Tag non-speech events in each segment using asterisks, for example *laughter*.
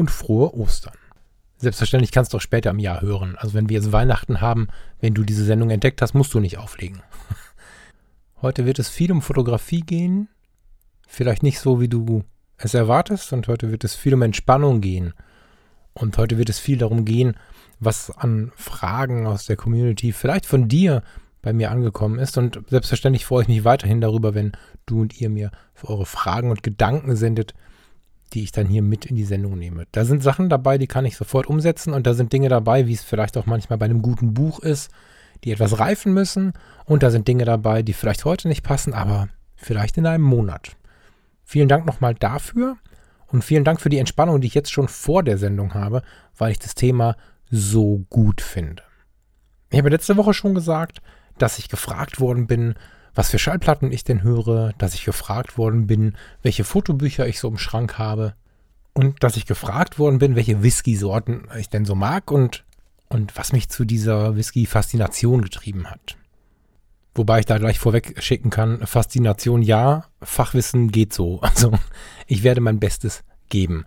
und frohe Ostern. Selbstverständlich kannst du auch später im Jahr hören. Also wenn wir jetzt Weihnachten haben, wenn du diese Sendung entdeckt hast, musst du nicht auflegen. *laughs* Heute wird es viel um Fotografie gehen. Vielleicht nicht so, wie du es erwartest. Und heute wird es viel um Entspannung gehen. Und heute wird es viel darum gehen, was an Fragen aus der Community vielleicht von dir bei mir angekommen ist. Und selbstverständlich freue ich mich weiterhin darüber, wenn du und ihr mir eure Fragen und Gedanken sendet, die ich dann hier mit in die Sendung nehme. Da sind Sachen dabei, die kann ich sofort umsetzen und da sind Dinge dabei, wie es vielleicht auch manchmal bei einem guten Buch ist, die etwas reifen müssen und da sind Dinge dabei, die vielleicht heute nicht passen, aber vielleicht in einem Monat. Vielen Dank nochmal dafür und vielen Dank für die Entspannung, die ich jetzt schon vor der Sendung habe, weil ich das Thema so gut finde. Ich habe letzte Woche schon gesagt, dass ich gefragt worden bin, was für Schallplatten ich denn höre, dass ich gefragt worden bin, welche Fotobücher ich so im Schrank habe und dass ich gefragt worden bin, welche Whisky-Sorten ich denn so mag und, und was mich zu dieser Whisky-Faszination getrieben hat. Wobei ich da gleich vorweg schicken kann, Faszination ja, Fachwissen geht so. *laughs* Also ich werde mein Bestes geben.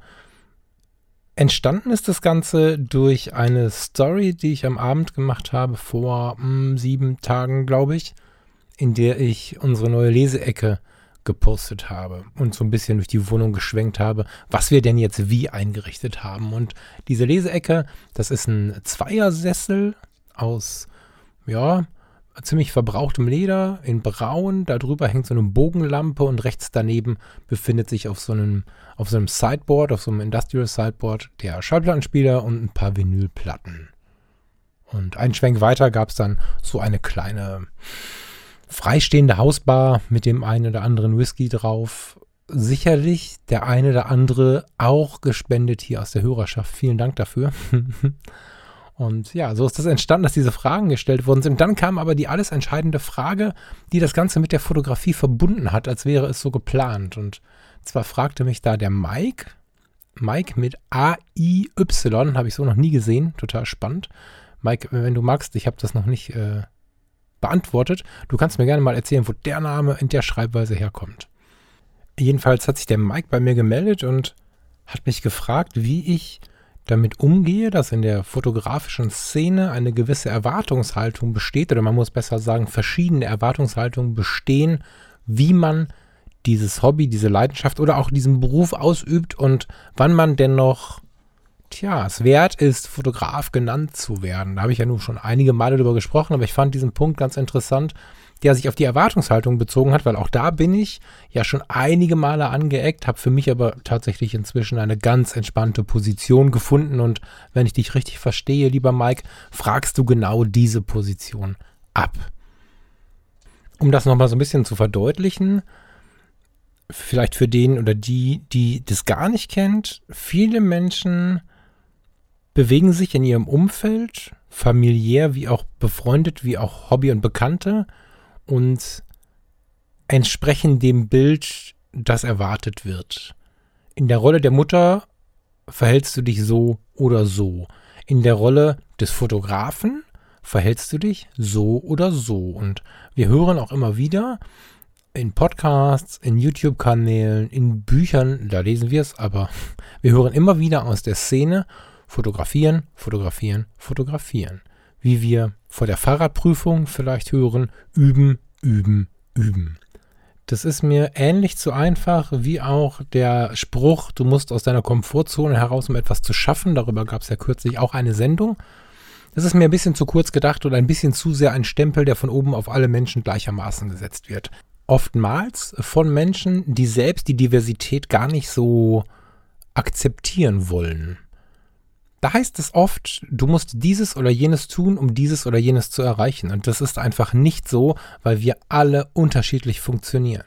Entstanden ist das Ganze durch eine Story, die ich am Abend gemacht habe, vor mh, hm, sieben Tagen, glaube ich in der ich unsere neue Leseecke gepostet habe und so ein bisschen durch die Wohnung geschwenkt habe, was wir denn jetzt wie eingerichtet haben. Und diese Leseecke, das ist ein Zweiersessel aus, ja, ziemlich verbrauchtem Leder in braun. Darüber hängt so eine Bogenlampe und rechts daneben befindet sich auf so einem, auf so einem Sideboard, auf so einem Industrial Sideboard, der Schallplattenspieler und ein paar Vinylplatten. Und einen Schwenk weiter gab es dann so eine kleine, freistehende Hausbar mit dem einen oder anderen Whisky drauf. Sicherlich der eine oder andere auch gespendet hier aus der Hörerschaft. Vielen Dank dafür. *laughs* Und ja, so ist das entstanden, dass diese Fragen gestellt worden sind. Dann kam aber die alles entscheidende Frage, die das Ganze mit der Fotografie verbunden hat, als wäre es so geplant. Und zwar fragte mich da der Mike, Mike mit A-I-Y, habe ich so noch nie gesehen, total spannend. Mike, wenn du magst, ich habe das noch nicht äh, beantwortet. Du kannst mir gerne mal erzählen, wo der Name in der Schreibweise herkommt. Jedenfalls hat sich der Mike bei mir gemeldet und hat mich gefragt, wie ich damit umgehe, dass in der fotografischen Szene eine gewisse Erwartungshaltung besteht, oder man muss besser sagen, verschiedene Erwartungshaltungen bestehen, wie man dieses Hobby, diese Leidenschaft oder auch diesen Beruf ausübt und wann man denn noch tja, es wert ist, Fotograf genannt zu werden. Da habe ich ja nun schon einige Male drüber gesprochen, aber ich fand diesen Punkt ganz interessant, der sich auf die Erwartungshaltung bezogen hat, weil auch da bin ich ja schon einige Male angeeckt, habe für mich aber tatsächlich inzwischen eine ganz entspannte Position gefunden und wenn ich dich richtig verstehe, lieber Mike, fragst du genau diese Position ab. Um das nochmal so ein bisschen zu verdeutlichen, vielleicht für den oder die, die das gar nicht kennt, viele Menschen bewegen sich in ihrem Umfeld, familiär wie auch befreundet, wie auch Hobby und Bekannte und entsprechen dem Bild, das erwartet wird. In der Rolle der Mutter verhältst du dich so oder so. In der Rolle des Fotografen verhältst du dich so oder so. Und wir hören auch immer wieder in Podcasts, in YouTube-Kanälen, in Büchern, da lesen wir es, aber *laughs* wir hören immer wieder aus der Szene, Fotografieren, fotografieren, fotografieren. Wie wir vor der Fahrradprüfung vielleicht hören, üben, üben, üben. Das ist mir ähnlich zu einfach wie auch der Spruch, du musst aus deiner Komfortzone heraus, um etwas zu schaffen. Darüber gab es ja kürzlich auch eine Sendung. Das ist mir ein bisschen zu kurz gedacht und ein bisschen zu sehr ein Stempel, der von oben auf alle Menschen gleichermaßen gesetzt wird. Oftmals von Menschen, die selbst die Diversität gar nicht so akzeptieren wollen. Da heißt es oft, du musst dieses oder jenes tun, um dieses oder jenes zu erreichen. Und das ist einfach nicht so, weil wir alle unterschiedlich funktionieren.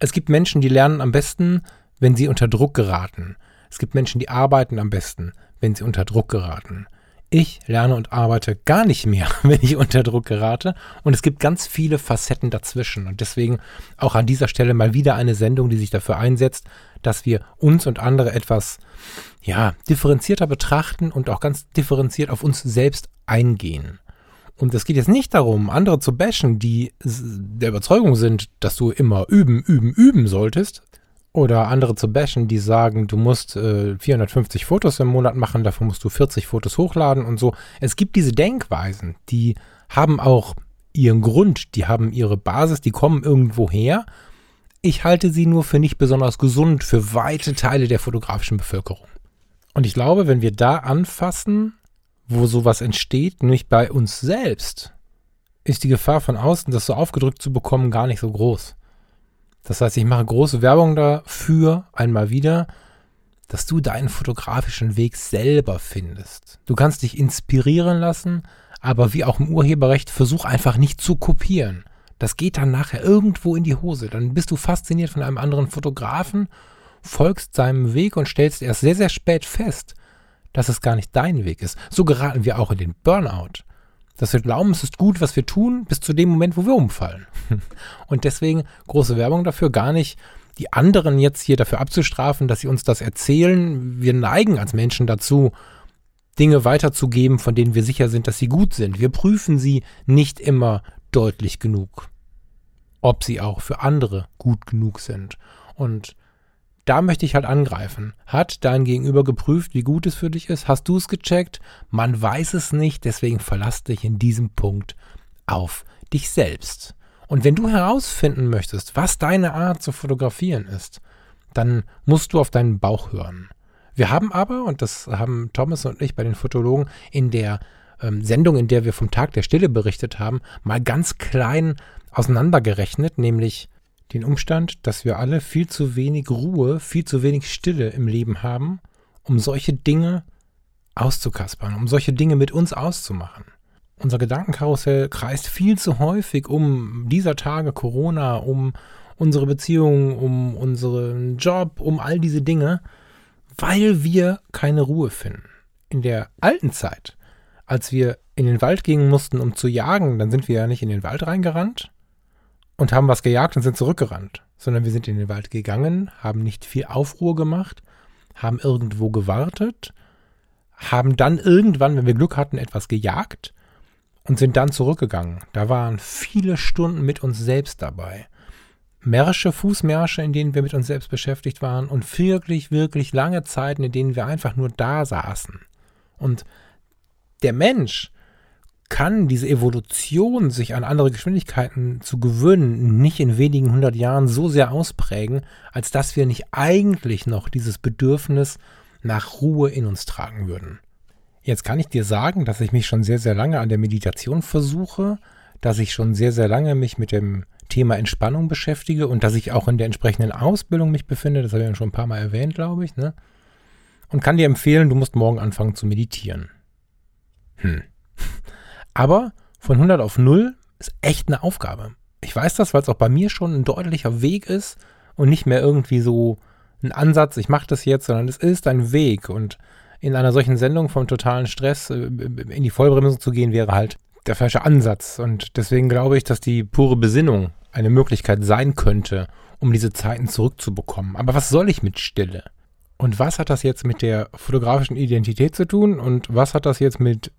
Es gibt Menschen, die lernen am besten, wenn sie unter Druck geraten. Es gibt Menschen, die arbeiten am besten, wenn sie unter Druck geraten. Ich lerne und arbeite gar nicht mehr, *laughs* wenn ich unter Druck gerate. Und es gibt ganz viele Facetten dazwischen. Und deswegen auch an dieser Stelle mal wieder eine Sendung, die sich dafür einsetzt, dass wir uns und andere etwas, ja, differenzierter betrachten und auch ganz differenziert auf uns selbst eingehen. Und es geht jetzt nicht darum, andere zu bashen, die der Überzeugung sind, dass du immer üben, üben, üben solltest. Oder andere zu bashen, die sagen, du musst äh, 450 Fotos im Monat machen, davon musst du 40 Fotos hochladen und so. Es gibt diese Denkweisen, die haben auch ihren Grund, die haben ihre Basis, die kommen irgendwo her. Ich halte sie nur für nicht besonders gesund für weite Teile der fotografischen Bevölkerung. Und ich glaube, wenn wir da anfassen, wo sowas entsteht, nämlich bei uns selbst, ist die Gefahr von außen, das so aufgedrückt zu bekommen, gar nicht so groß. Das heißt, ich mache große Werbung dafür, einmal wieder, dass du deinen fotografischen Weg selber findest. Du kannst dich inspirieren lassen, aber wie auch im Urheberrecht, versuch einfach nicht zu kopieren. Das geht dann nachher irgendwo in die Hose. Dann bist du fasziniert von einem anderen Fotografen, folgst seinem Weg und stellst erst sehr, sehr spät fest, dass es gar nicht dein Weg ist. So geraten wir auch in den Burnout. Dass wir glauben, es ist gut, was wir tun, bis zu dem Moment, wo wir umfallen. *laughs* Und deswegen große Werbung dafür, gar nicht die anderen jetzt hier dafür abzustrafen, dass sie uns das erzählen. Wir neigen als Menschen dazu, Dinge weiterzugeben, von denen wir sicher sind, dass sie gut sind. Wir prüfen sie nicht immer deutlich genug, ob sie auch für andere gut genug sind. Und da möchte ich halt angreifen. Hat dein Gegenüber geprüft, wie gut es für dich ist? Hast du es gecheckt? Man weiß es nicht, deswegen verlass dich in diesem Punkt auf dich selbst. Und wenn du herausfinden möchtest, was deine Art zu fotografieren ist, dann musst du auf deinen Bauch hören. Wir haben aber, und das haben Thomas und ich bei den Fotologen in der ähm, Sendung, in der wir vom Tag der Stille berichtet haben, mal ganz klein auseinandergerechnet, nämlich den Umstand, dass wir alle viel zu wenig Ruhe, viel zu wenig Stille im Leben haben, um solche Dinge auszukaspern, um solche Dinge mit uns auszumachen. Unser Gedankenkarussell kreist viel zu häufig um dieser Tage Corona, um unsere Beziehungen, um unseren Job, um all diese Dinge, weil wir keine Ruhe finden. In der alten Zeit, als wir in den Wald gehen mussten, um zu jagen, dann sind wir ja nicht in den Wald reingerannt, und haben was gejagt und sind zurückgerannt, sondern wir sind in den Wald gegangen, haben nicht viel Aufruhr gemacht, haben irgendwo gewartet, haben dann irgendwann, wenn wir Glück hatten, etwas gejagt und sind dann zurückgegangen. Da waren viele Stunden mit uns selbst dabei. Märsche, Fußmärsche, in denen wir mit uns selbst beschäftigt waren und wirklich, wirklich lange Zeiten, in denen wir einfach nur da saßen. Und der Mensch kann diese Evolution, sich an andere Geschwindigkeiten zu gewöhnen, nicht in wenigen hundert Jahren so sehr ausprägen, als dass wir nicht eigentlich noch dieses Bedürfnis nach Ruhe in uns tragen würden. Jetzt kann ich dir sagen, dass ich mich schon sehr, sehr lange an der Meditation versuche, dass ich schon sehr, sehr lange mich mit dem Thema Entspannung beschäftige und dass ich auch in der entsprechenden Ausbildung mich befinde. Das habe ich schon ein paar Mal erwähnt, glaube ich. Ne? Und kann dir empfehlen, du musst morgen anfangen zu meditieren. Hm. Aber von 100 auf 0 ist echt eine Aufgabe. Ich weiß das, weil es auch bei mir schon ein deutlicher Weg ist und nicht mehr irgendwie so ein Ansatz, ich mache das jetzt, sondern es ist ein Weg. Und in einer solchen Sendung vom totalen Stress äh, in die Vollbremsung zu gehen, wäre halt der falsche Ansatz. Und deswegen glaube ich, dass die pure Besinnung eine Möglichkeit sein könnte, um diese Zeiten zurückzubekommen. Aber was soll ich mit Stille? Und was hat das jetzt mit der fotografischen Identität zu tun? Und was hat das jetzt mit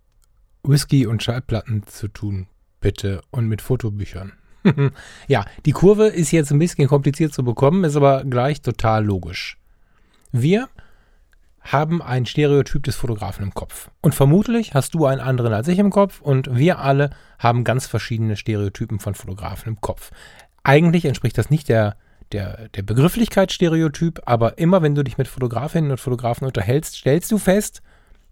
Whisky und Schallplatten zu tun, bitte, und mit Fotobüchern. *laughs* ja, die Kurve ist jetzt ein bisschen kompliziert zu bekommen, ist aber gleich total logisch. Wir haben ein Stereotyp des Fotografen im Kopf. Und vermutlich hast du einen anderen als ich im Kopf und wir alle haben ganz verschiedene Stereotypen von Fotografen im Kopf. Eigentlich entspricht das nicht der, der, der Begrifflichkeit Stereotyp, aber immer wenn du dich mit Fotografinnen und Fotografen unterhältst, stellst du fest,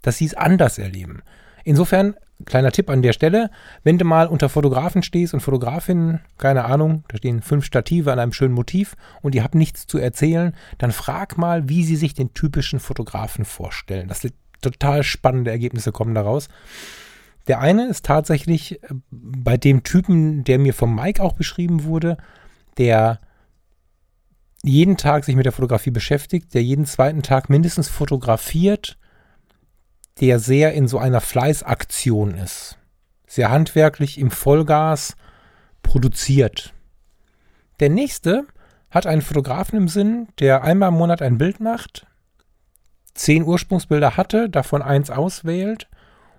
dass sie es anders erleben. Insofern, kleiner Tipp an der Stelle, wenn du mal unter Fotografen stehst und Fotografinnen, keine Ahnung, da stehen fünf Stative an einem schönen Motiv und ihr habt nichts zu erzählen, dann frag mal, wie sie sich den typischen Fotografen vorstellen. Das sind total spannende Ergebnisse kommen daraus. Der eine ist tatsächlich äh, bei dem Typen, der mir vom Mike auch beschrieben wurde, der jeden Tag sich mit der Fotografie beschäftigt, der jeden zweiten Tag mindestens fotografiert, der sehr in so einer Fleißaktion ist. Sehr handwerklich im Vollgas produziert. Der nächste hat einen Fotografen im Sinn, der einmal im Monat ein Bild macht, zehn Ursprungsbilder hatte, davon eins auswählt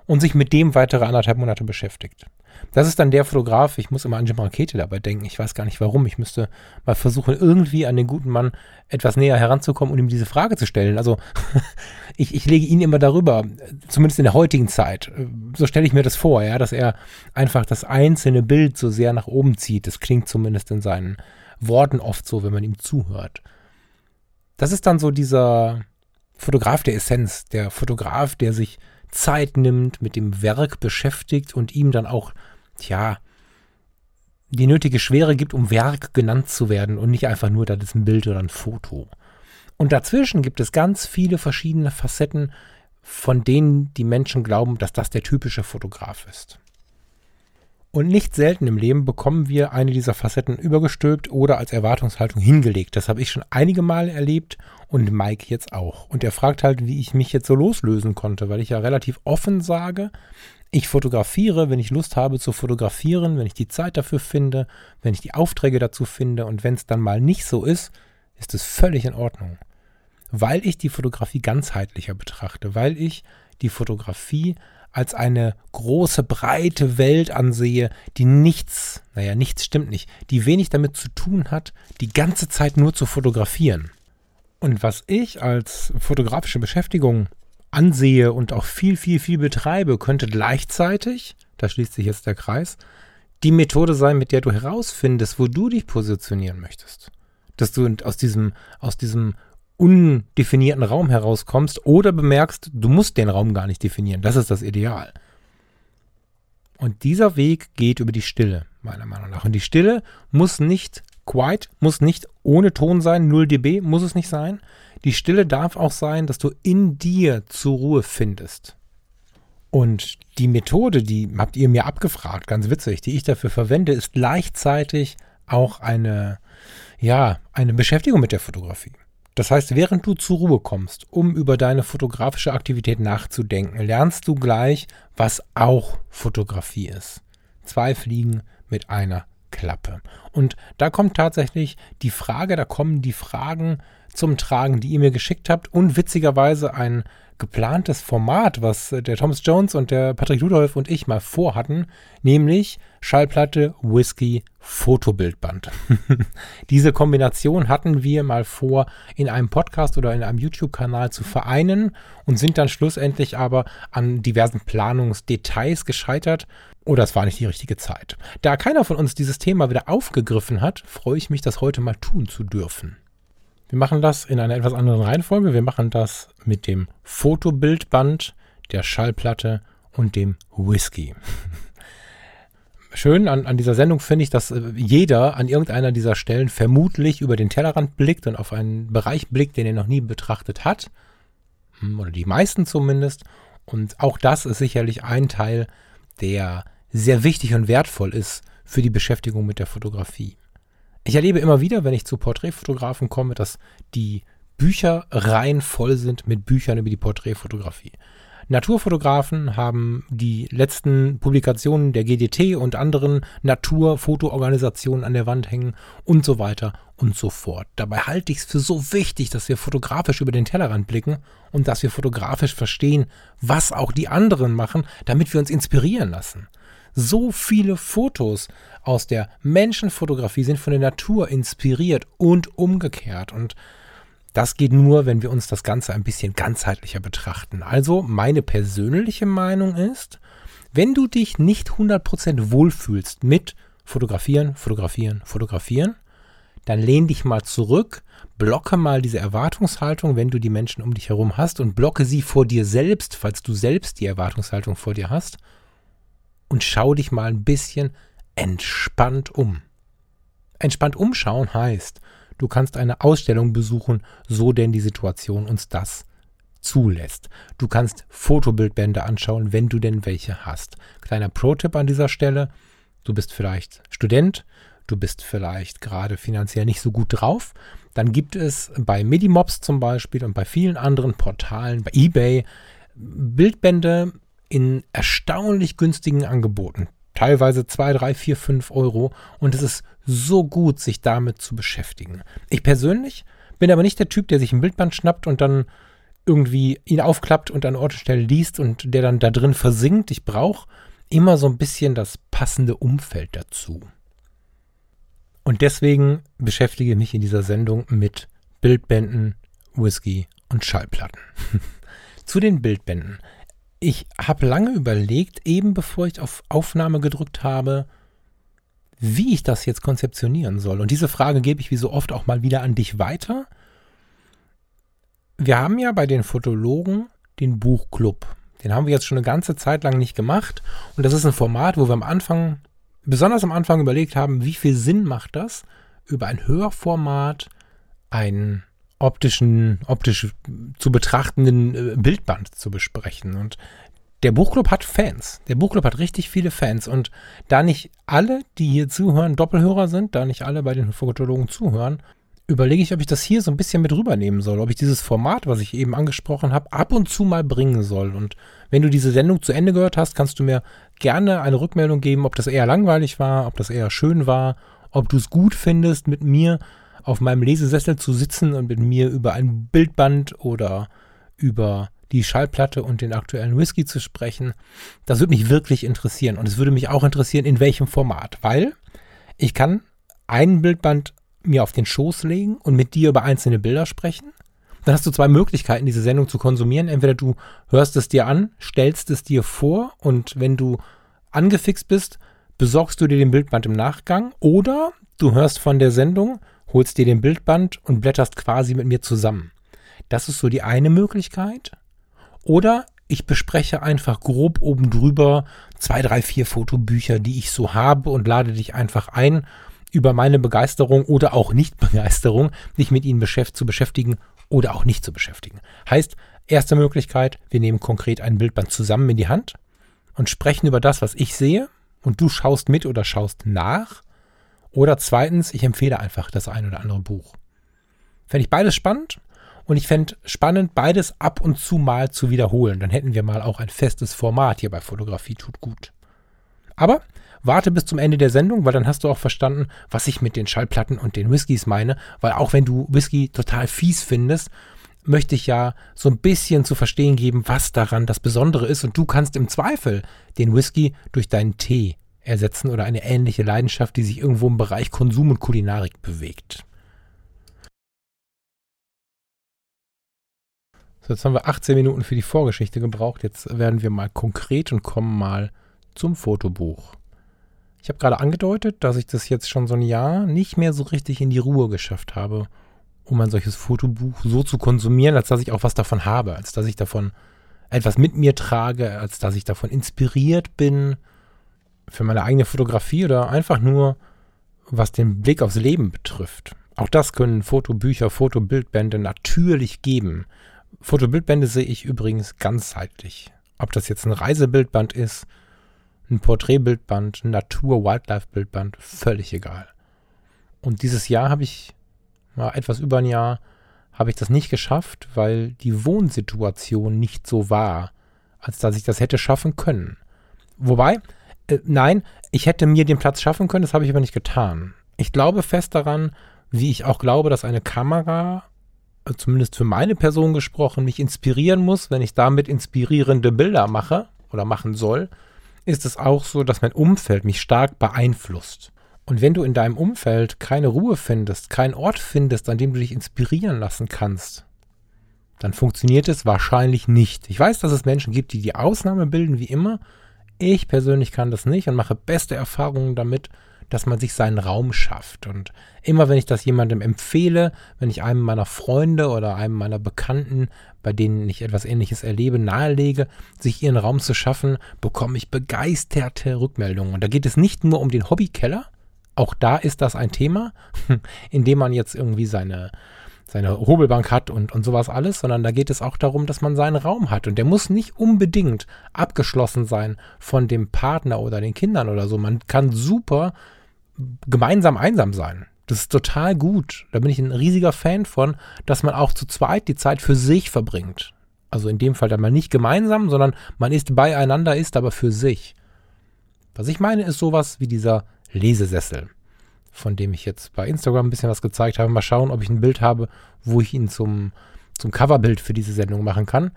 und sich mit dem weitere anderthalb Monate beschäftigt. Das ist dann der Fotograf, ich muss immer an Jim Rakete dabei denken, ich weiß gar nicht warum, ich müsste mal versuchen, irgendwie an den guten Mann etwas näher heranzukommen und ihm diese Frage zu stellen. Also *laughs* ich, ich lege ihn immer darüber, zumindest in der heutigen Zeit, so stelle ich mir das vor, ja, dass er einfach das einzelne Bild so sehr nach oben zieht. Das klingt zumindest in seinen Worten oft so, wenn man ihm zuhört. Das ist dann so dieser Fotograf der Essenz, der Fotograf, der sich Zeit nimmt, mit dem Werk beschäftigt und ihm dann auch, tja, die nötige Schwere gibt, um Werk genannt zu werden und nicht einfach nur, das ist ein Bild oder ein Foto. Und dazwischen gibt es ganz viele verschiedene Facetten, von denen die Menschen glauben, dass das der typische Fotograf ist. Und nicht selten im Leben bekommen wir eine dieser Facetten übergestülpt oder als Erwartungshaltung hingelegt. Das habe ich schon einige Male erlebt und Mike jetzt auch. Und er fragt halt, wie ich mich jetzt so loslösen konnte, weil ich ja relativ offen sage, ich fotografiere, wenn ich Lust habe zu fotografieren, wenn ich die Zeit dafür finde, wenn ich die Aufträge dazu finde und wenn es dann mal nicht so ist, ist es völlig in Ordnung. Weil ich die Fotografie ganzheitlicher betrachte, weil ich die Fotografie als eine große, breite Welt ansehe, die nichts, naja, nichts stimmt nicht, die wenig damit zu tun hat, die ganze Zeit nur zu fotografieren. Und was ich als fotografische Beschäftigung ansehe und auch viel, viel, viel betreibe, könnte gleichzeitig, da schließt sich jetzt der Kreis, die Methode sein, mit der du herausfindest, wo du dich positionieren möchtest. Dass du aus diesem, aus diesem undefinierten Raum herauskommst oder bemerkst, du musst den Raum gar nicht definieren. Das ist das Ideal. Und dieser Weg geht über die Stille, meiner Meinung nach. Und die Stille muss nicht quiet, muss nicht ohne Ton sein, 0 dB muss es nicht sein. Die Stille darf auch sein, dass du in dir zur Ruhe findest. Und die Methode, die habt ihr mir abgefragt, ganz witzig, die ich dafür verwende, ist gleichzeitig auch eine, ja, eine Beschäftigung mit der Fotografie. Das heißt, während du zur Ruhe kommst, um über deine fotografische Aktivität nachzudenken, lernst du gleich, was auch Fotografie ist. Zwei Fliegen mit einer Klappe. Und da kommt tatsächlich die Frage, da kommen die Fragen zum Tragen, die ihr mir geschickt habt und witzigerweise ein geplantes Format, was der Thomas Jones und der Patrick Ludolf und ich mal vorhatten, nämlich Schallplatte, Whisky, Fotobildband. *laughs* Diese Kombination hatten wir mal vor, in einem Podcast oder in einem YouTube-Kanal zu vereinen und sind dann schlussendlich aber an diversen Planungsdetails gescheitert oder es war nicht die richtige Zeit. Da keiner von uns dieses Thema wieder aufgegriffen hat, freue ich mich, das heute mal tun zu dürfen. Wir machen das in einer etwas anderen Reihenfolge. Wir machen das mit dem Fotobildband, der Schallplatte und dem Whisky. *laughs* Schön an, an dieser Sendung finde ich, dass äh, jeder an irgendeiner dieser Stellen vermutlich über den Tellerrand blickt und auf einen Bereich blickt, den er noch nie betrachtet hat. Hm, oder die meisten zumindest. Und auch das ist sicherlich ein Teil, der sehr wichtig und wertvoll ist für die Beschäftigung mit der Fotografie. Ich erlebe immer wieder, wenn ich zu Porträtfotografen komme, dass die Bücher rein voll sind mit Büchern über die Porträtfotografie. Naturfotografen haben die letzten Publikationen der GDT und anderen Naturfotoorganisationen an der Wand hängen und so weiter und so fort. Dabei halte ich es für so wichtig, dass wir fotografisch über den Tellerrand blicken und dass wir fotografisch verstehen, was auch die anderen machen, damit wir uns inspirieren lassen. So viele Fotos aus der Menschenfotografie sind von der Natur inspiriert und umgekehrt. Und das geht nur, wenn wir uns das Ganze ein bisschen ganzheitlicher betrachten. Also meine persönliche Meinung ist, wenn du dich nicht 100% wohlfühlst mit Fotografieren, Fotografieren, Fotografieren, dann lehn dich mal zurück, blocke mal diese Erwartungshaltung, wenn du die Menschen um dich herum hast und blocke sie vor dir selbst, falls du selbst die Erwartungshaltung vor dir hast und schau dich mal ein bisschen entspannt um. Entspannt umschauen heißt, du kannst eine Ausstellung besuchen, so denn die Situation uns das zulässt. Du kannst Fotobildbände anschauen, wenn du denn welche hast. Kleiner Pro-Tipp an dieser Stelle, du bist vielleicht Student, du bist vielleicht gerade finanziell nicht so gut drauf, dann gibt es bei Medimobs zum Beispiel und bei vielen anderen Portalen, bei eBay, Bildbände in erstaunlich günstigen Angeboten. Teilweise 2, 3, 4, 5 Euro. Und es ist so gut, sich damit zu beschäftigen. Ich persönlich bin aber nicht der Typ, der sich ein Bildband schnappt und dann irgendwie ihn aufklappt und an Ort und Stelle liest und der dann da drin versinkt. Ich brauche immer so ein bisschen das passende Umfeld dazu. Und deswegen beschäftige ich mich in dieser Sendung mit Bildbänden, Whisky und Schallplatten. *laughs* Zu den Bildbänden. Ich habe lange überlegt, eben bevor ich auf Aufnahme gedrückt habe, wie ich das jetzt konzeptionieren soll. Und diese Frage gebe ich wie so oft auch mal wieder an dich weiter. Wir haben ja bei den Fotologen den Buchclub. Den haben wir jetzt schon eine ganze Zeit lang nicht gemacht. Und das ist ein Format, wo wir am Anfang besonders am Anfang überlegt haben, wie viel Sinn macht das, über ein Hörformat einen optischen, optisch zu betrachtenden äh, Bildband zu besprechen. Und der Buchclub hat Fans. Der Buchclub hat richtig viele Fans. Und da nicht alle, die hier zuhören, Doppelhörer sind, da nicht alle bei den Fotologen zuhören, überlege ich, ob ich das hier so ein bisschen mit rübernehmen soll, ob ich dieses Format, was ich eben angesprochen habe, ab und zu mal bringen soll. Und wenn du diese Sendung zu Ende gehört hast, kannst du mir gerne eine Rückmeldung geben, ob das eher langweilig war, ob das eher schön war, ob du es gut findest, mit mir auf meinem Lesesessel zu sitzen und mit mir über ein Bildband oder über die Schallplatte und den aktuellen Whisky zu sprechen. Das würde mich wirklich interessieren. Und es würde mich auch interessieren, in welchem Format. Weil ich kann ein Bildband mir auf den Schoß legen und mit dir über einzelne Bilder sprechen. Dann hast du zwei Möglichkeiten, diese Sendung zu konsumieren. Entweder du hörst es dir an, stellst es dir vor und wenn du angefixt bist, besorgst du dir den Bildband im Nachgang oder du hörst von der Sendung, holst dir den Bildband und blätterst quasi mit mir zusammen. Das ist so die eine Möglichkeit. Oder ich bespreche einfach grob oben drüber zwei, drei, vier Fotobücher, die ich so habe und lade dich einfach ein über meine Begeisterung oder auch Nicht-Begeisterung, dich mit ihnen zu beschäftigen oder auch nicht zu beschäftigen. Heißt, erste Möglichkeit, wir nehmen konkret ein Bildband zusammen in die Hand und sprechen über das, was ich sehe und du schaust mit oder schaust nach. Oder zweitens, ich empfehle einfach das ein oder andere Buch. Fände ich beides spannend und ich fände spannend, beides ab und zu mal zu wiederholen. Dann hätten wir mal auch ein festes Format hier bei Fotografie tut gut. Aber warte bis zum Ende der Sendung, weil dann hast du auch verstanden, was ich mit den Schallplatten und den Whiskys meine. Weil auch wenn du Whisky total fies findest, möchte ich ja so ein bisschen zu verstehen geben, was daran das Besondere ist. Und du kannst im Zweifel den Whisky durch deinen Tee ersetzen oder eine ähnliche Leidenschaft, die sich irgendwo im Bereich Konsum und Kulinarik bewegt. So, jetzt haben wir 18 Minuten für die Vorgeschichte gebraucht. Jetzt werden wir mal konkret und kommen mal zum Fotobuch. Ich habe gerade angedeutet, dass ich das jetzt schon so ein Jahr nicht mehr so richtig in die Ruhe geschafft habe, um ein solches Fotobuch so zu konsumieren, als dass ich auch was davon habe, als dass ich davon etwas mit mir trage, als dass ich davon inspiriert bin für meine eigene Fotografie oder einfach nur, was den Blick aufs Leben betrifft. Auch das können Fotobücher, Fotobildbände natürlich geben. Fotobildbände sehe ich übrigens ganzheitlich. Ob das jetzt ein Reisebildband ist, ein Porträtbildband, ein Natur-Wildlife-Bildband, völlig egal. Und dieses Jahr habe ich, ja, etwas über ein Jahr, habe ich das nicht geschafft, weil die Wohnsituation nicht so war, als dass ich das hätte schaffen können. Wobei, äh, nein, ich hätte mir den Platz schaffen können, das habe ich aber nicht getan. Ich glaube fest daran, wie ich auch glaube, dass eine Kamera, äh, zumindest für meine Person gesprochen, mich inspirieren muss, wenn ich damit inspirierende Bilder mache oder machen soll, ist es auch so, dass mein Umfeld mich stark beeinflusst. Und wenn du in deinem Umfeld keine Ruhe findest, keinen Ort findest, an dem du dich inspirieren lassen kannst, dann funktioniert es wahrscheinlich nicht. Ich weiß, dass es Menschen gibt, die die Ausnahme bilden, wie immer. Ich persönlich kann das nicht und mache beste Erfahrungen damit, dass man sich seinen Raum schafft. Und immer wenn ich das jemandem empfehle, wenn ich einem meiner Freunde oder einem meiner Bekannten, bei denen ich etwas Ähnliches erlebe, nahelege, sich ihren Raum zu schaffen, bekomme ich begeisterte Rückmeldungen. Und da geht es nicht nur um den Hobbykeller, auch da ist das ein Thema, *laughs* in dem man jetzt irgendwie seine, seine Hobelbank hat und, und sowas alles, sondern da geht es auch darum, dass man seinen Raum hat. Und der muss nicht unbedingt abgeschlossen sein von dem Partner oder den Kindern oder so. Man kann super gemeinsam einsam sein. Das ist total gut. Da bin ich ein riesiger Fan von, dass man auch zu zweit die Zeit für sich verbringt. Also in dem Fall dann mal nicht gemeinsam, sondern man ist beieinander, ist aber für sich. Was ich meine, ist sowas wie dieser Lesesessel, von dem ich jetzt bei Instagram ein bisschen was gezeigt habe. Mal schauen, ob ich ein Bild habe, wo ich ihn zum, zum Coverbild für diese Sendung machen kann.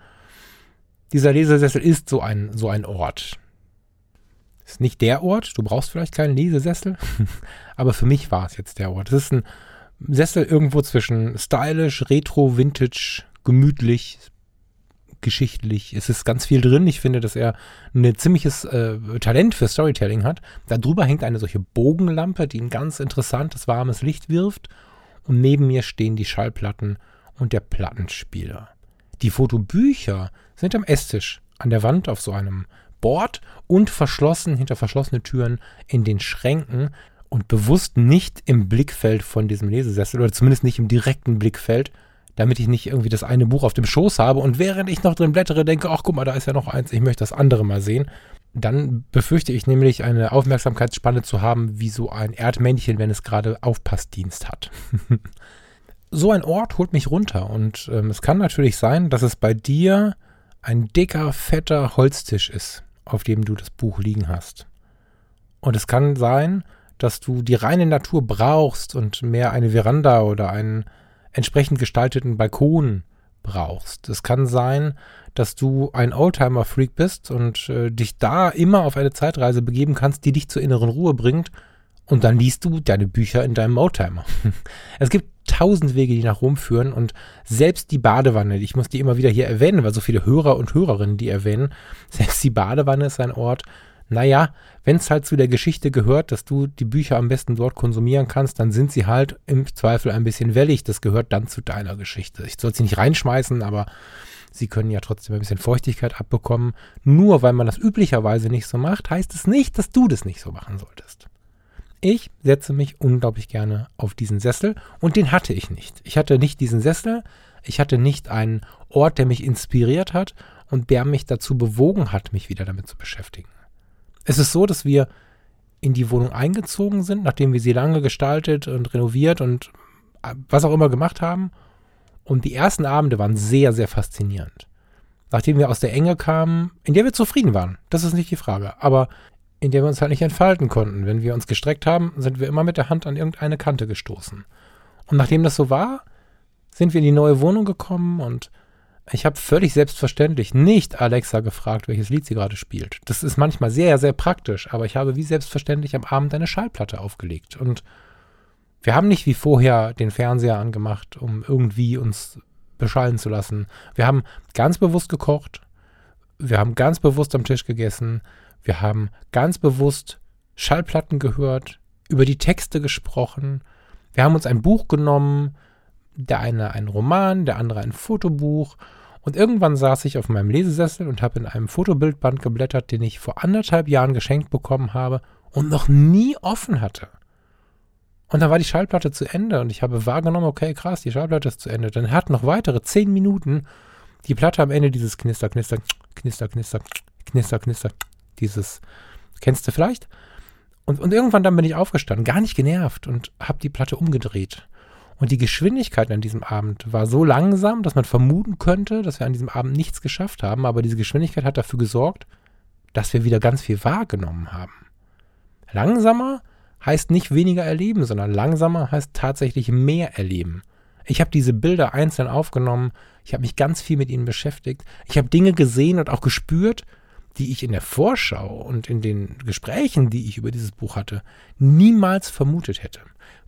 Dieser Lesesessel ist so ein, so ein Ort. Ist nicht der Ort, du brauchst vielleicht keinen Lesesessel, *laughs* aber für mich war es jetzt der Ort. Es ist ein Sessel irgendwo zwischen stylisch, retro, vintage, gemütlich, geschichtlich. Es ist ganz viel drin. Ich finde, dass er ein ziemliches äh, Talent für Storytelling hat. Darüber hängt eine solche Bogenlampe, die ein ganz interessantes, warmes Licht wirft. Und neben mir stehen die Schallplatten und der Plattenspieler. Die Fotobücher sind am Esstisch an der Wand auf so einem Board und verschlossen hinter verschlossene Türen in den Schränken und bewusst nicht im Blickfeld von diesem Lesesessel oder zumindest nicht im direkten Blickfeld, damit ich nicht irgendwie das eine Buch auf dem Schoß habe und während ich noch drin blättere, denke, ach guck mal, da ist ja noch eins, ich möchte das andere mal sehen. Dann befürchte ich nämlich eine Aufmerksamkeitsspanne zu haben, wie so ein Erdmännchen, wenn es gerade Aufpassdienst hat. *laughs* so ein Ort holt mich runter und ähm, es kann natürlich sein, dass es bei dir ein dicker, fetter Holztisch ist, auf dem du das Buch liegen hast. Und es kann sein, dass du die reine Natur brauchst und mehr eine Veranda oder einen entsprechend gestalteten Balkon brauchst. Es kann sein, dass du ein Oldtimer-Freak bist und äh, dich da immer auf eine Zeitreise begeben kannst, die dich zur inneren Ruhe bringt. Und dann liest du deine Bücher in deinem Oldtimer. *laughs* es gibt tausend Wege, die nach Rom führen und selbst die Badewanne, ich muss die immer wieder hier erwähnen, weil so viele Hörer und Hörerinnen die erwähnen, *laughs* selbst die Badewanne ist ein Ort, naja, wenn es halt zu der Geschichte gehört, dass du die Bücher am besten dort konsumieren kannst, dann sind sie halt im Zweifel ein bisschen wellig. Das gehört dann zu deiner Geschichte. Ich soll sie nicht reinschmeißen, aber sie können ja trotzdem ein bisschen Feuchtigkeit abbekommen. Nur weil man das üblicherweise nicht so macht, heißt es nicht, dass du das nicht so machen solltest. Ich setze mich unglaublich gerne auf diesen Sessel und den hatte ich nicht. Ich hatte nicht diesen Sessel, ich hatte nicht einen Ort, der mich inspiriert hat und der mich dazu bewogen hat, mich wieder damit zu beschäftigen. Es ist so, dass wir in die Wohnung eingezogen sind, nachdem wir sie lange gestaltet und renoviert und äh, was auch immer gemacht haben. Und die ersten Abende waren sehr, sehr faszinierend. Nachdem wir aus der Enge kamen, in der wir zufrieden waren, das ist nicht die Frage, aber in der wir uns halt nicht entfalten konnten. Wenn wir uns gestreckt haben, sind wir immer mit der Hand an irgendeine Kante gestoßen. Und nachdem das so war, sind wir in die neue Wohnung gekommen und ich habe völlig selbstverständlich nicht Alexa gefragt, welches Lied sie gerade spielt. Das ist manchmal sehr, sehr praktisch, aber ich habe wie selbstverständlich am Abend eine Schallplatte aufgelegt. Und wir haben nicht wie vorher den Fernseher angemacht, um irgendwie uns beschallen zu lassen. Wir haben ganz bewusst gekocht. Wir haben ganz bewusst am Tisch gegessen. Wir haben ganz bewusst Schallplatten gehört, über die Texte gesprochen. Wir haben uns ein Buch genommen, der eine ein Roman, der andere ein Fotobuch. Und irgendwann saß ich auf meinem Lesesessel und habe in einem Fotobildband geblättert, den ich vor anderthalb Jahren geschenkt bekommen habe und noch nie offen hatte. Und dann war die Schallplatte zu Ende und ich habe wahrgenommen, okay, krass, die Schallplatte ist zu Ende. Dann hat noch weitere zehn Minuten die Platte am Ende dieses Knister, Knister, Knister, Knister, Knister, Knister, dieses, kennst du vielleicht? Und, und irgendwann dann bin ich aufgestanden, gar nicht genervt und habe die Platte umgedreht. Und die Geschwindigkeit an diesem Abend war so langsam, dass man vermuten könnte, dass wir an diesem Abend nichts geschafft haben. Aber diese Geschwindigkeit hat dafür gesorgt, dass wir wieder ganz viel wahrgenommen haben. Langsamer heißt nicht weniger erleben, sondern langsamer heißt tatsächlich mehr erleben. Ich habe diese Bilder einzeln aufgenommen, ich habe mich ganz viel mit ihnen beschäftigt, ich habe Dinge gesehen und auch gespürt, die ich in der Vorschau und in den Gesprächen, die ich über dieses Buch hatte, niemals vermutet hätte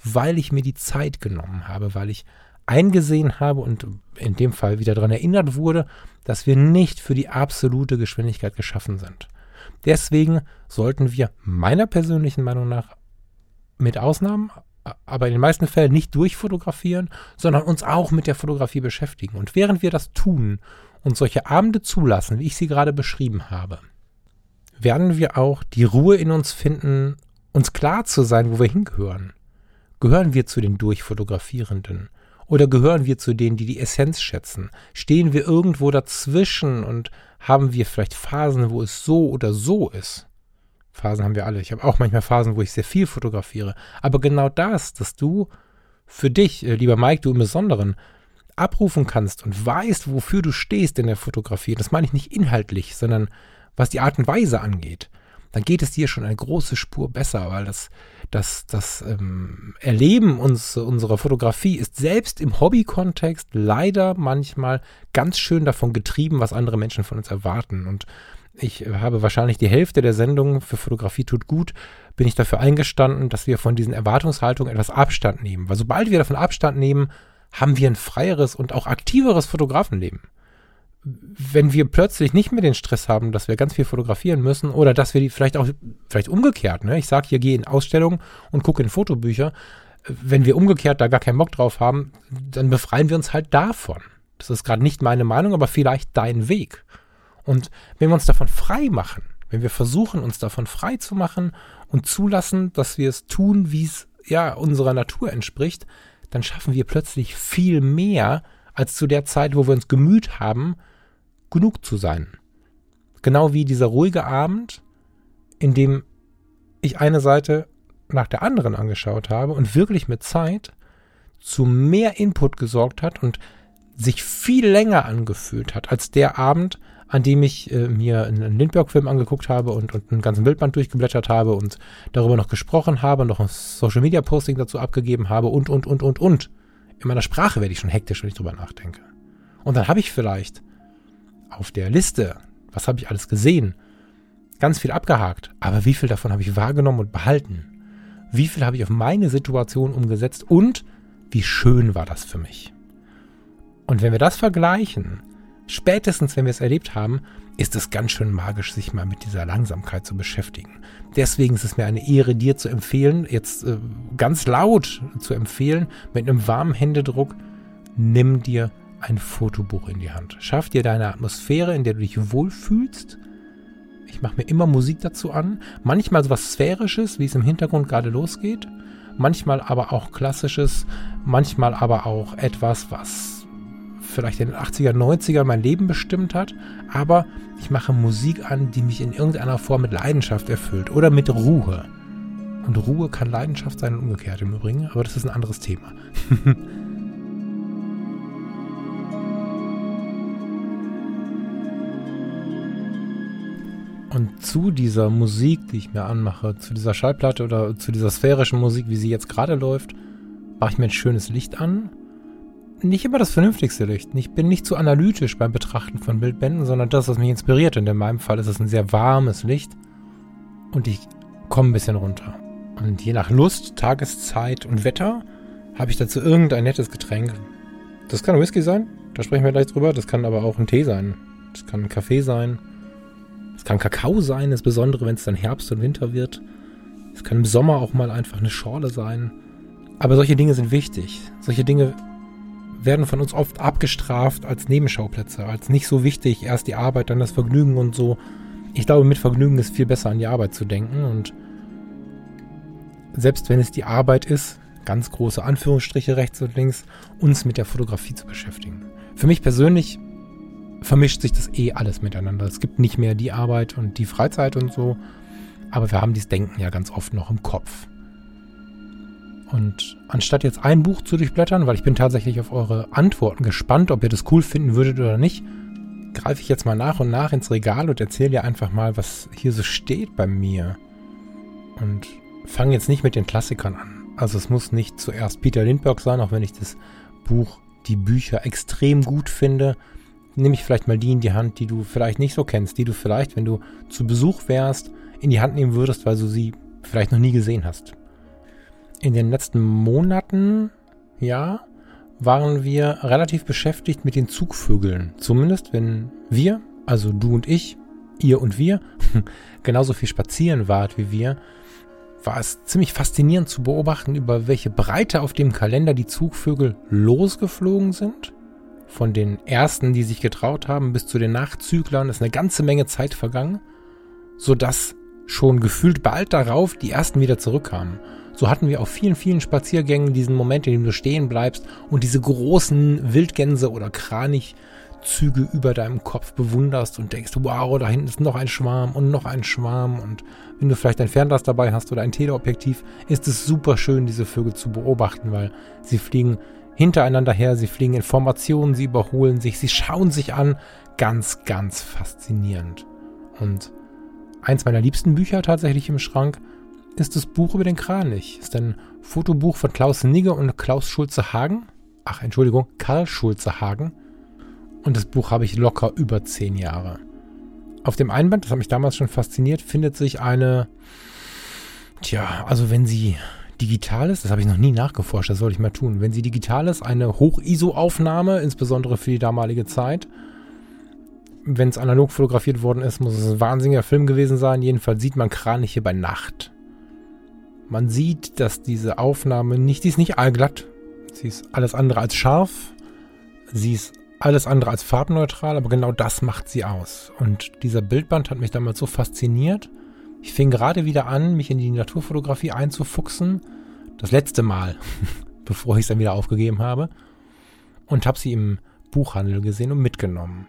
weil ich mir die Zeit genommen habe, weil ich eingesehen habe und in dem Fall wieder daran erinnert wurde, dass wir nicht für die absolute Geschwindigkeit geschaffen sind. Deswegen sollten wir meiner persönlichen Meinung nach mit Ausnahmen, aber in den meisten Fällen nicht durchfotografieren, sondern uns auch mit der Fotografie beschäftigen. Und während wir das tun und solche Abende zulassen, wie ich sie gerade beschrieben habe, werden wir auch die Ruhe in uns finden, uns klar zu sein, wo wir hingehören. Gehören wir zu den Durchfotografierenden? Oder gehören wir zu denen, die die Essenz schätzen? Stehen wir irgendwo dazwischen und haben wir vielleicht Phasen, wo es so oder so ist? Phasen haben wir alle. Ich habe auch manchmal Phasen, wo ich sehr viel fotografiere. Aber genau das, dass du für dich, äh, lieber Mike, du im Besonderen, abrufen kannst und weißt, wofür du stehst in der Fotografie, das meine ich nicht inhaltlich, sondern was die Art und Weise angeht, dann geht es dir schon eine große Spur besser, weil das, das, das ähm, Erleben uns, unserer Fotografie ist selbst im Hobby-Kontext leider manchmal ganz schön davon getrieben, was andere Menschen von uns erwarten. Und ich habe wahrscheinlich die Hälfte der Sendung für Fotografie tut gut, bin ich dafür eingestanden, dass wir von diesen Erwartungshaltungen etwas Abstand nehmen. Weil sobald wir davon Abstand nehmen, haben wir ein freieres und auch aktiveres Fotografenleben. Wenn wir plötzlich nicht mehr den Stress haben, dass wir ganz viel fotografieren müssen oder dass wir die vielleicht auch, vielleicht umgekehrt, ne? ich sage hier, gehe in Ausstellungen und gucke in Fotobücher, wenn wir umgekehrt da gar keinen Bock drauf haben, dann befreien wir uns halt davon. Das ist gerade nicht meine Meinung, aber vielleicht dein Weg. Und wenn wir uns davon frei machen, wenn wir versuchen, uns davon frei zu machen und zulassen, dass wir es tun, wie es ja unserer Natur entspricht, dann schaffen wir plötzlich viel mehr als zu der Zeit, wo wir uns gemüht haben, genug zu sein. Genau wie dieser ruhige Abend, in dem ich eine Seite nach der anderen angeschaut habe und wirklich mit Zeit zu mehr Input gesorgt hat und sich viel länger angefühlt hat als der Abend, an dem ich äh, mir einen Lindbergh-Film angeguckt habe und, und einen ganzen Bildband durchgeblättert habe und darüber noch gesprochen habe, noch ein Social-Media-Posting dazu abgegeben habe und, und, und, und, und. In meiner Sprache werde ich schon hektisch, wenn ich drüber nachdenke. Und dann habe ich vielleicht auf der Liste, was habe ich alles gesehen, ganz viel abgehakt. Aber wie viel davon habe ich wahrgenommen und behalten? Wie viel habe ich auf meine Situation umgesetzt und wie schön war das für mich? Und wenn wir das vergleichen, spätestens wenn wir es erlebt haben, ist es ganz schön magisch, sich mal mit dieser Langsamkeit zu beschäftigen. Deswegen ist es mir eine Ehre, dir zu empfehlen, jetzt äh, ganz laut zu empfehlen, mit einem warmen Händedruck, nimm dir ein Fotobuch in die Hand. Schaff dir deine Atmosphäre, in der du dich wohlfühlst. Ich mache mir immer Musik dazu an. Manchmal so was Sphärisches, wie es im Hintergrund gerade losgeht. Manchmal aber auch Klassisches. Manchmal aber auch etwas, was vielleicht in den 80er, 90er mein Leben bestimmt hat, aber ich mache Musik an, die mich in irgendeiner Form mit Leidenschaft erfüllt oder mit Ruhe. Und Ruhe kann Leidenschaft sein und umgekehrt im Übrigen, aber das ist ein anderes Thema. *laughs* zu dieser Musik, die ich mir anmache, zu dieser Schallplatte oder zu dieser sphärischen Musik, wie sie jetzt gerade läuft, mache ich mir ein schönes Licht an nicht immer das vernünftigste Licht. Ich bin nicht zu analytisch beim Betrachten von Bildbänden, sondern das, was mich inspiriert. Und in meinem Fall ist es ein sehr warmes Licht. Und ich komme ein bisschen runter. Und je nach Lust, Tageszeit und Wetter habe ich dazu irgendein nettes Getränk. Das kann Whisky sein, da sprechen wir gleich drüber. Das kann aber auch ein Tee sein. Das kann ein Kaffee sein. Kann Kakao sein, insbesondere wenn es dann Herbst und Winter wird. Es kann im Sommer auch mal einfach eine Schorle sein. Aber solche Dinge sind wichtig. Solche Dinge werden von uns oft abgestraft als Nebenschauplätze, als nicht so wichtig, erst die Arbeit, dann das Vergnügen und so. Ich glaube, mit Vergnügen ist viel besser an die Arbeit zu denken und selbst wenn es die Arbeit ist, ganz große Anführungsstriche rechts und links, uns mit der Fotografie zu beschäftigen. Für mich persönlich vermischt sich das eh alles miteinander. Es gibt nicht mehr die Arbeit und die Freizeit und so, aber wir haben dieses Denken ja ganz oft noch im Kopf. Und anstatt jetzt ein Buch zu durchblättern, weil ich bin tatsächlich auf eure Antworten gespannt, ob ihr das cool finden würdet oder nicht, greife ich jetzt mal nach und nach ins Regal und erzähle dir einfach mal, was hier so steht bei mir. Und fange jetzt nicht mit den Klassikern an. Also es muss nicht zuerst Peter Lindbergh sein, auch wenn ich das Buch, die Bücher extrem gut finde. Nehme ich vielleicht mal die in die Hand, die du vielleicht nicht so kennst, die du vielleicht, wenn du zu Besuch wärst, in die Hand nehmen würdest, weil du sie vielleicht noch nie gesehen hast in den letzten Monaten, ja, waren wir relativ beschäftigt mit den Zugvögeln. Zumindest wenn wir, also du und ich, ihr und wir, *laughs* genauso viel spazieren wart wie wir, war es ziemlich faszinierend zu beobachten, über welche Breite auf dem Kalender die Zugvögel losgeflogen sind. Von den ersten, die sich getraut haben, bis zu den Nachzüglern ist eine ganze Menge Zeit vergangen, sodass schon gefühlt bald darauf die ersten wieder zurückkamen. So hatten wir auf vielen, vielen Spaziergängen diesen Moment, in dem du stehen bleibst und diese großen Wildgänse oder Kranich Züge über deinem Kopf bewunderst und denkst, wow, da hinten ist noch ein Schwarm und noch ein Schwarm. Und wenn du vielleicht ein Fernglas dabei hast oder ein Teleobjektiv, ist es super schön, diese Vögel zu beobachten, weil sie fliegen hintereinander her, sie fliegen in Formationen, sie überholen sich, sie schauen sich an. Ganz, ganz faszinierend. Und eins meiner liebsten Bücher tatsächlich im Schrank ist das Buch über den Kranich. Ist ein Fotobuch von Klaus Nigge und Klaus Schulze-Hagen. Ach, Entschuldigung, Karl Schulze-Hagen. Und das Buch habe ich locker über zehn Jahre. Auf dem Einband, das hat mich damals schon fasziniert, findet sich eine, tja, also wenn sie digital ist, das habe ich noch nie nachgeforscht, das soll ich mal tun. Wenn sie digital ist, eine Hoch-ISO-Aufnahme, insbesondere für die damalige Zeit. Wenn es analog fotografiert worden ist, muss es ein wahnsinniger Film gewesen sein. Jedenfalls sieht man Kraniche bei Nacht. Man sieht, dass diese Aufnahme nicht, die ist nicht allglatt. Sie ist alles andere als scharf. Sie ist alles andere als farbneutral, aber genau das macht sie aus. Und dieser Bildband hat mich damals so fasziniert. Ich fing gerade wieder an, mich in die Naturfotografie einzufuchsen. Das letzte Mal, *laughs* bevor ich es dann wieder aufgegeben habe. Und habe sie im Buchhandel gesehen und mitgenommen.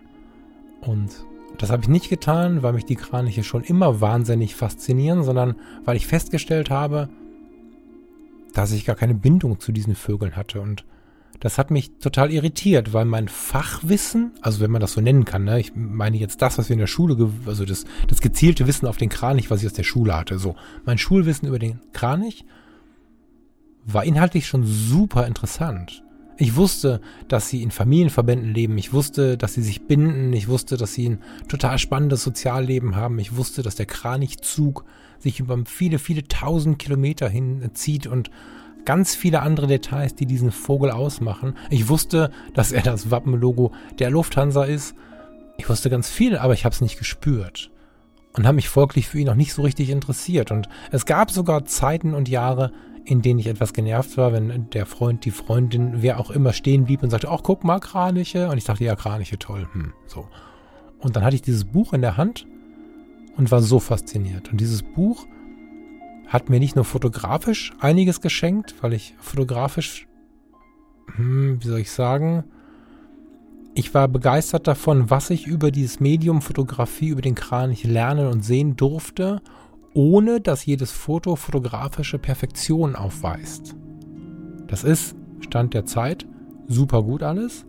Und das habe ich nicht getan, weil mich die Kraniche schon immer wahnsinnig faszinieren, sondern weil ich festgestellt habe, dass ich gar keine Bindung zu diesen Vögeln hatte. Und das hat mich total irritiert, weil mein Fachwissen, also wenn man das so nennen kann, ne, ich meine jetzt das, was wir in der Schule, also das, das gezielte Wissen auf den Kranich, was ich aus der Schule hatte, so mein Schulwissen über den Kranich war inhaltlich schon super interessant. Ich wusste, dass sie in Familienverbänden leben. Ich wusste, dass sie sich binden. Ich wusste, dass sie ein total spannendes Sozialleben haben. Ich wusste, dass der Kranichzug sich über viele, viele tausend Kilometer hinzieht und ganz viele andere Details, die diesen Vogel ausmachen. Ich wusste, dass er das Wappenlogo der Lufthansa ist. Ich wusste ganz viel, aber ich habe es nicht gespürt und habe mich folglich für ihn noch nicht so richtig interessiert. Und es gab sogar Zeiten und Jahre, in denen ich etwas genervt war, wenn der Freund, die Freundin, wer auch immer stehen blieb und sagte, ach guck mal, Kraniche. Und ich dachte, ja, Kraniche, toll. Hm, so. Und dann hatte ich dieses Buch in der Hand und war so fasziniert. Und dieses Buch hat mir nicht nur fotografisch einiges geschenkt, weil ich fotografisch, hm, wie soll ich sagen, ich war begeistert davon, was ich über dieses Medium Fotografie, über den Kranich lernen und sehen durfte ohne dass jedes Foto fotografische Perfektion aufweist. Das ist, Stand der Zeit, super gut alles,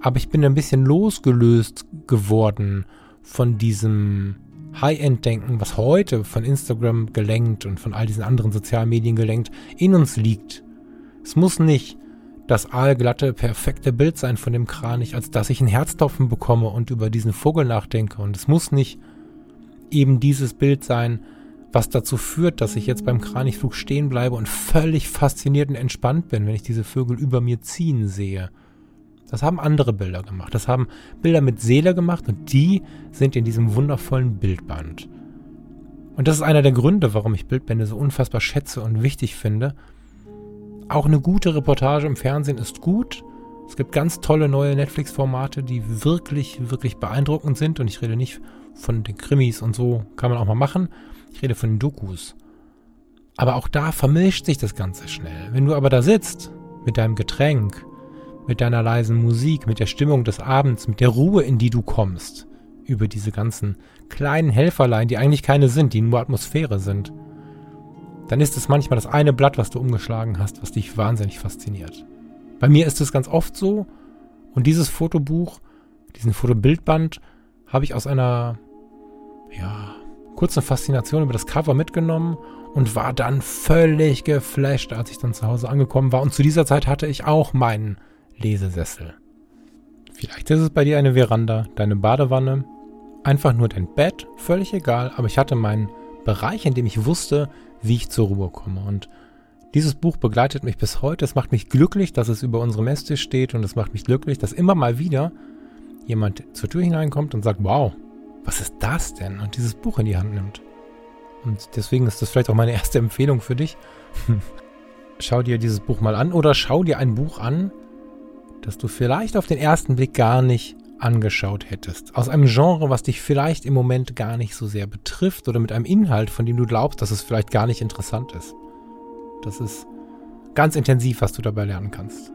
aber ich bin ein bisschen losgelöst geworden von diesem High-End-Denken, was heute von Instagram gelenkt und von all diesen anderen sozialen Medien gelenkt, in uns liegt. Es muss nicht das aalglatte, perfekte Bild sein von dem Kranich, als dass ich einen Herztopfen bekomme und über diesen Vogel nachdenke. Und es muss nicht eben dieses Bild sein, was dazu führt, dass ich jetzt beim Kranichflug stehen bleibe und völlig fasziniert und entspannt bin, wenn ich diese Vögel über mir ziehen sehe. Das haben andere Bilder gemacht. Das haben Bilder mit Seele gemacht und die sind in diesem wundervollen Bildband. Und das ist einer der Gründe, warum ich Bildbände so unfassbar schätze und wichtig finde. Auch eine gute Reportage im Fernsehen ist gut. Es gibt ganz tolle neue Netflix-Formate, die wirklich, wirklich beeindruckend sind. Und ich rede nicht von den Krimis und so, kann man auch mal machen. Ich rede von den Dokus. Aber auch da vermischt sich das Ganze schnell. Wenn du aber da sitzt, mit deinem Getränk, mit deiner leisen Musik, mit der Stimmung des Abends, mit der Ruhe, in die du kommst, über diese ganzen kleinen Helferlein, die eigentlich keine sind, die nur Atmosphäre sind, dann ist es manchmal das eine Blatt, was du umgeschlagen hast, was dich wahnsinnig fasziniert. Bei mir ist es ganz oft so, und dieses Fotobuch, diesen Fotobildband, habe ich aus einer, ja, kurz eine Faszination über das Cover mitgenommen und war dann völlig geflasht, als ich dann zu Hause angekommen war. Und zu dieser Zeit hatte ich auch meinen Lesesessel. Vielleicht ist es bei dir eine Veranda, deine Badewanne, einfach nur dein Bett, völlig egal, aber ich hatte meinen Bereich, in dem ich wusste, wie ich zur Ruhe komme. Und dieses Buch begleitet mich bis heute. Es macht mich glücklich, dass es über unserem Esstisch steht und es macht mich glücklich, dass immer mal wieder jemand zur Tür hineinkommt und sagt, wow, was ist das denn? Und dieses Buch in die Hand nimmt. Und deswegen ist das vielleicht auch meine erste Empfehlung für dich. *laughs* schau dir dieses Buch mal an oder schau dir ein Buch an, das du vielleicht auf den ersten Blick gar nicht angeschaut hättest. Aus einem Genre, was dich vielleicht im Moment gar nicht so sehr betrifft oder mit einem Inhalt, von dem du glaubst, dass es vielleicht gar nicht interessant ist. Das ist ganz intensiv, was du dabei lernen kannst.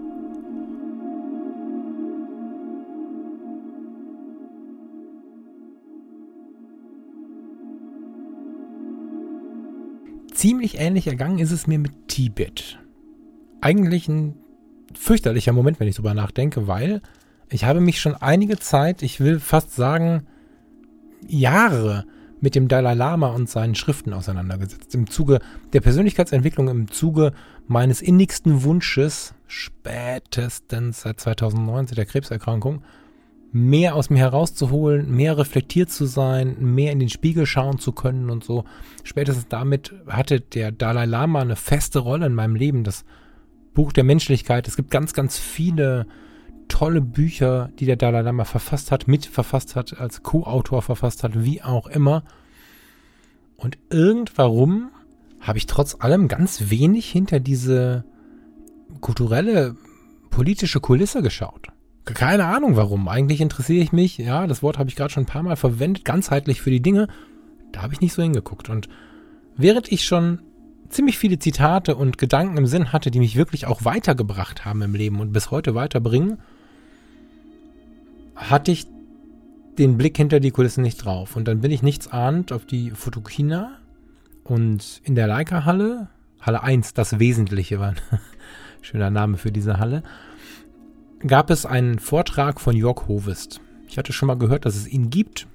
Ziemlich ähnlich ergangen ist es mir mit Tibet. Eigentlich ein fürchterlicher Moment, wenn ich drüber nachdenke, weil ich habe mich schon einige Zeit, ich will fast sagen Jahre, mit dem Dalai Lama und seinen Schriften auseinandergesetzt. Im Zuge der Persönlichkeitsentwicklung, im Zuge meines innigsten Wunsches, spätestens seit 2019 der Krebserkrankung, mehr aus mir herauszuholen, mehr reflektiert zu sein, mehr in den Spiegel schauen zu können und so. Spätestens damit hatte der Dalai Lama eine feste Rolle in meinem Leben. Das Buch der Menschlichkeit. Es gibt ganz, ganz viele tolle Bücher, die der Dalai Lama verfasst hat, mitverfasst hat, als Co-Autor verfasst hat, wie auch immer. Und irgendwarum habe ich trotz allem ganz wenig hinter diese kulturelle, politische Kulisse geschaut. Keine Ahnung warum. Eigentlich interessiere ich mich, ja, das Wort habe ich gerade schon ein paar Mal verwendet, ganzheitlich für die Dinge. Da habe ich nicht so hingeguckt. Und während ich schon ziemlich viele Zitate und Gedanken im Sinn hatte, die mich wirklich auch weitergebracht haben im Leben und bis heute weiterbringen, hatte ich den Blick hinter die Kulissen nicht drauf. Und dann bin ich nichts ahnt auf die Fotokina und in der Leica-Halle, Halle 1, das Wesentliche war ein *laughs* schöner Name für diese Halle, gab es einen Vortrag von Jörg Hovest. Ich hatte schon mal gehört, dass es ihn gibt.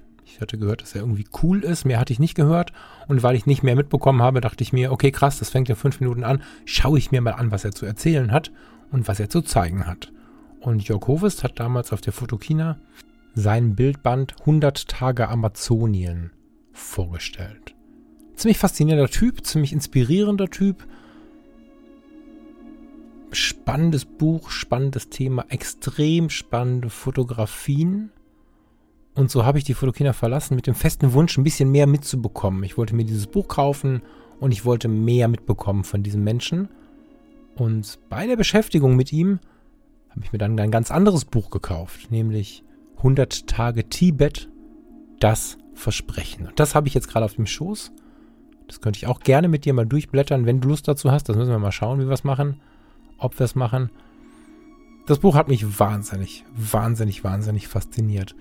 Hatte gehört, dass er irgendwie cool ist. Mehr hatte ich nicht gehört. Und weil ich nicht mehr mitbekommen habe, dachte ich mir, okay, krass, das fängt ja fünf Minuten an. Schaue ich mir mal an, was er zu erzählen hat und was er zu zeigen hat. Und Jörg Hovest hat damals auf der Fotokina sein Bildband 100 Tage Amazonien vorgestellt. Ziemlich faszinierender Typ, ziemlich inspirierender Typ. Spannendes Buch, spannendes Thema, extrem spannende Fotografien. Und so habe ich die Fotokina verlassen mit dem festen Wunsch, ein bisschen mehr mitzubekommen. Ich wollte mir dieses Buch kaufen und ich wollte mehr mitbekommen von diesem Menschen. Und bei der Beschäftigung mit ihm habe ich mir dann ein ganz anderes Buch gekauft, nämlich 100 Tage Tibet, das Versprechen. Und das habe ich jetzt gerade auf dem Schoß. Das könnte ich auch gerne mit dir mal durchblättern, wenn du Lust dazu hast. Das müssen wir mal schauen, wie wir es machen, ob wir es machen. Das Buch hat mich wahnsinnig, wahnsinnig, wahnsinnig fasziniert.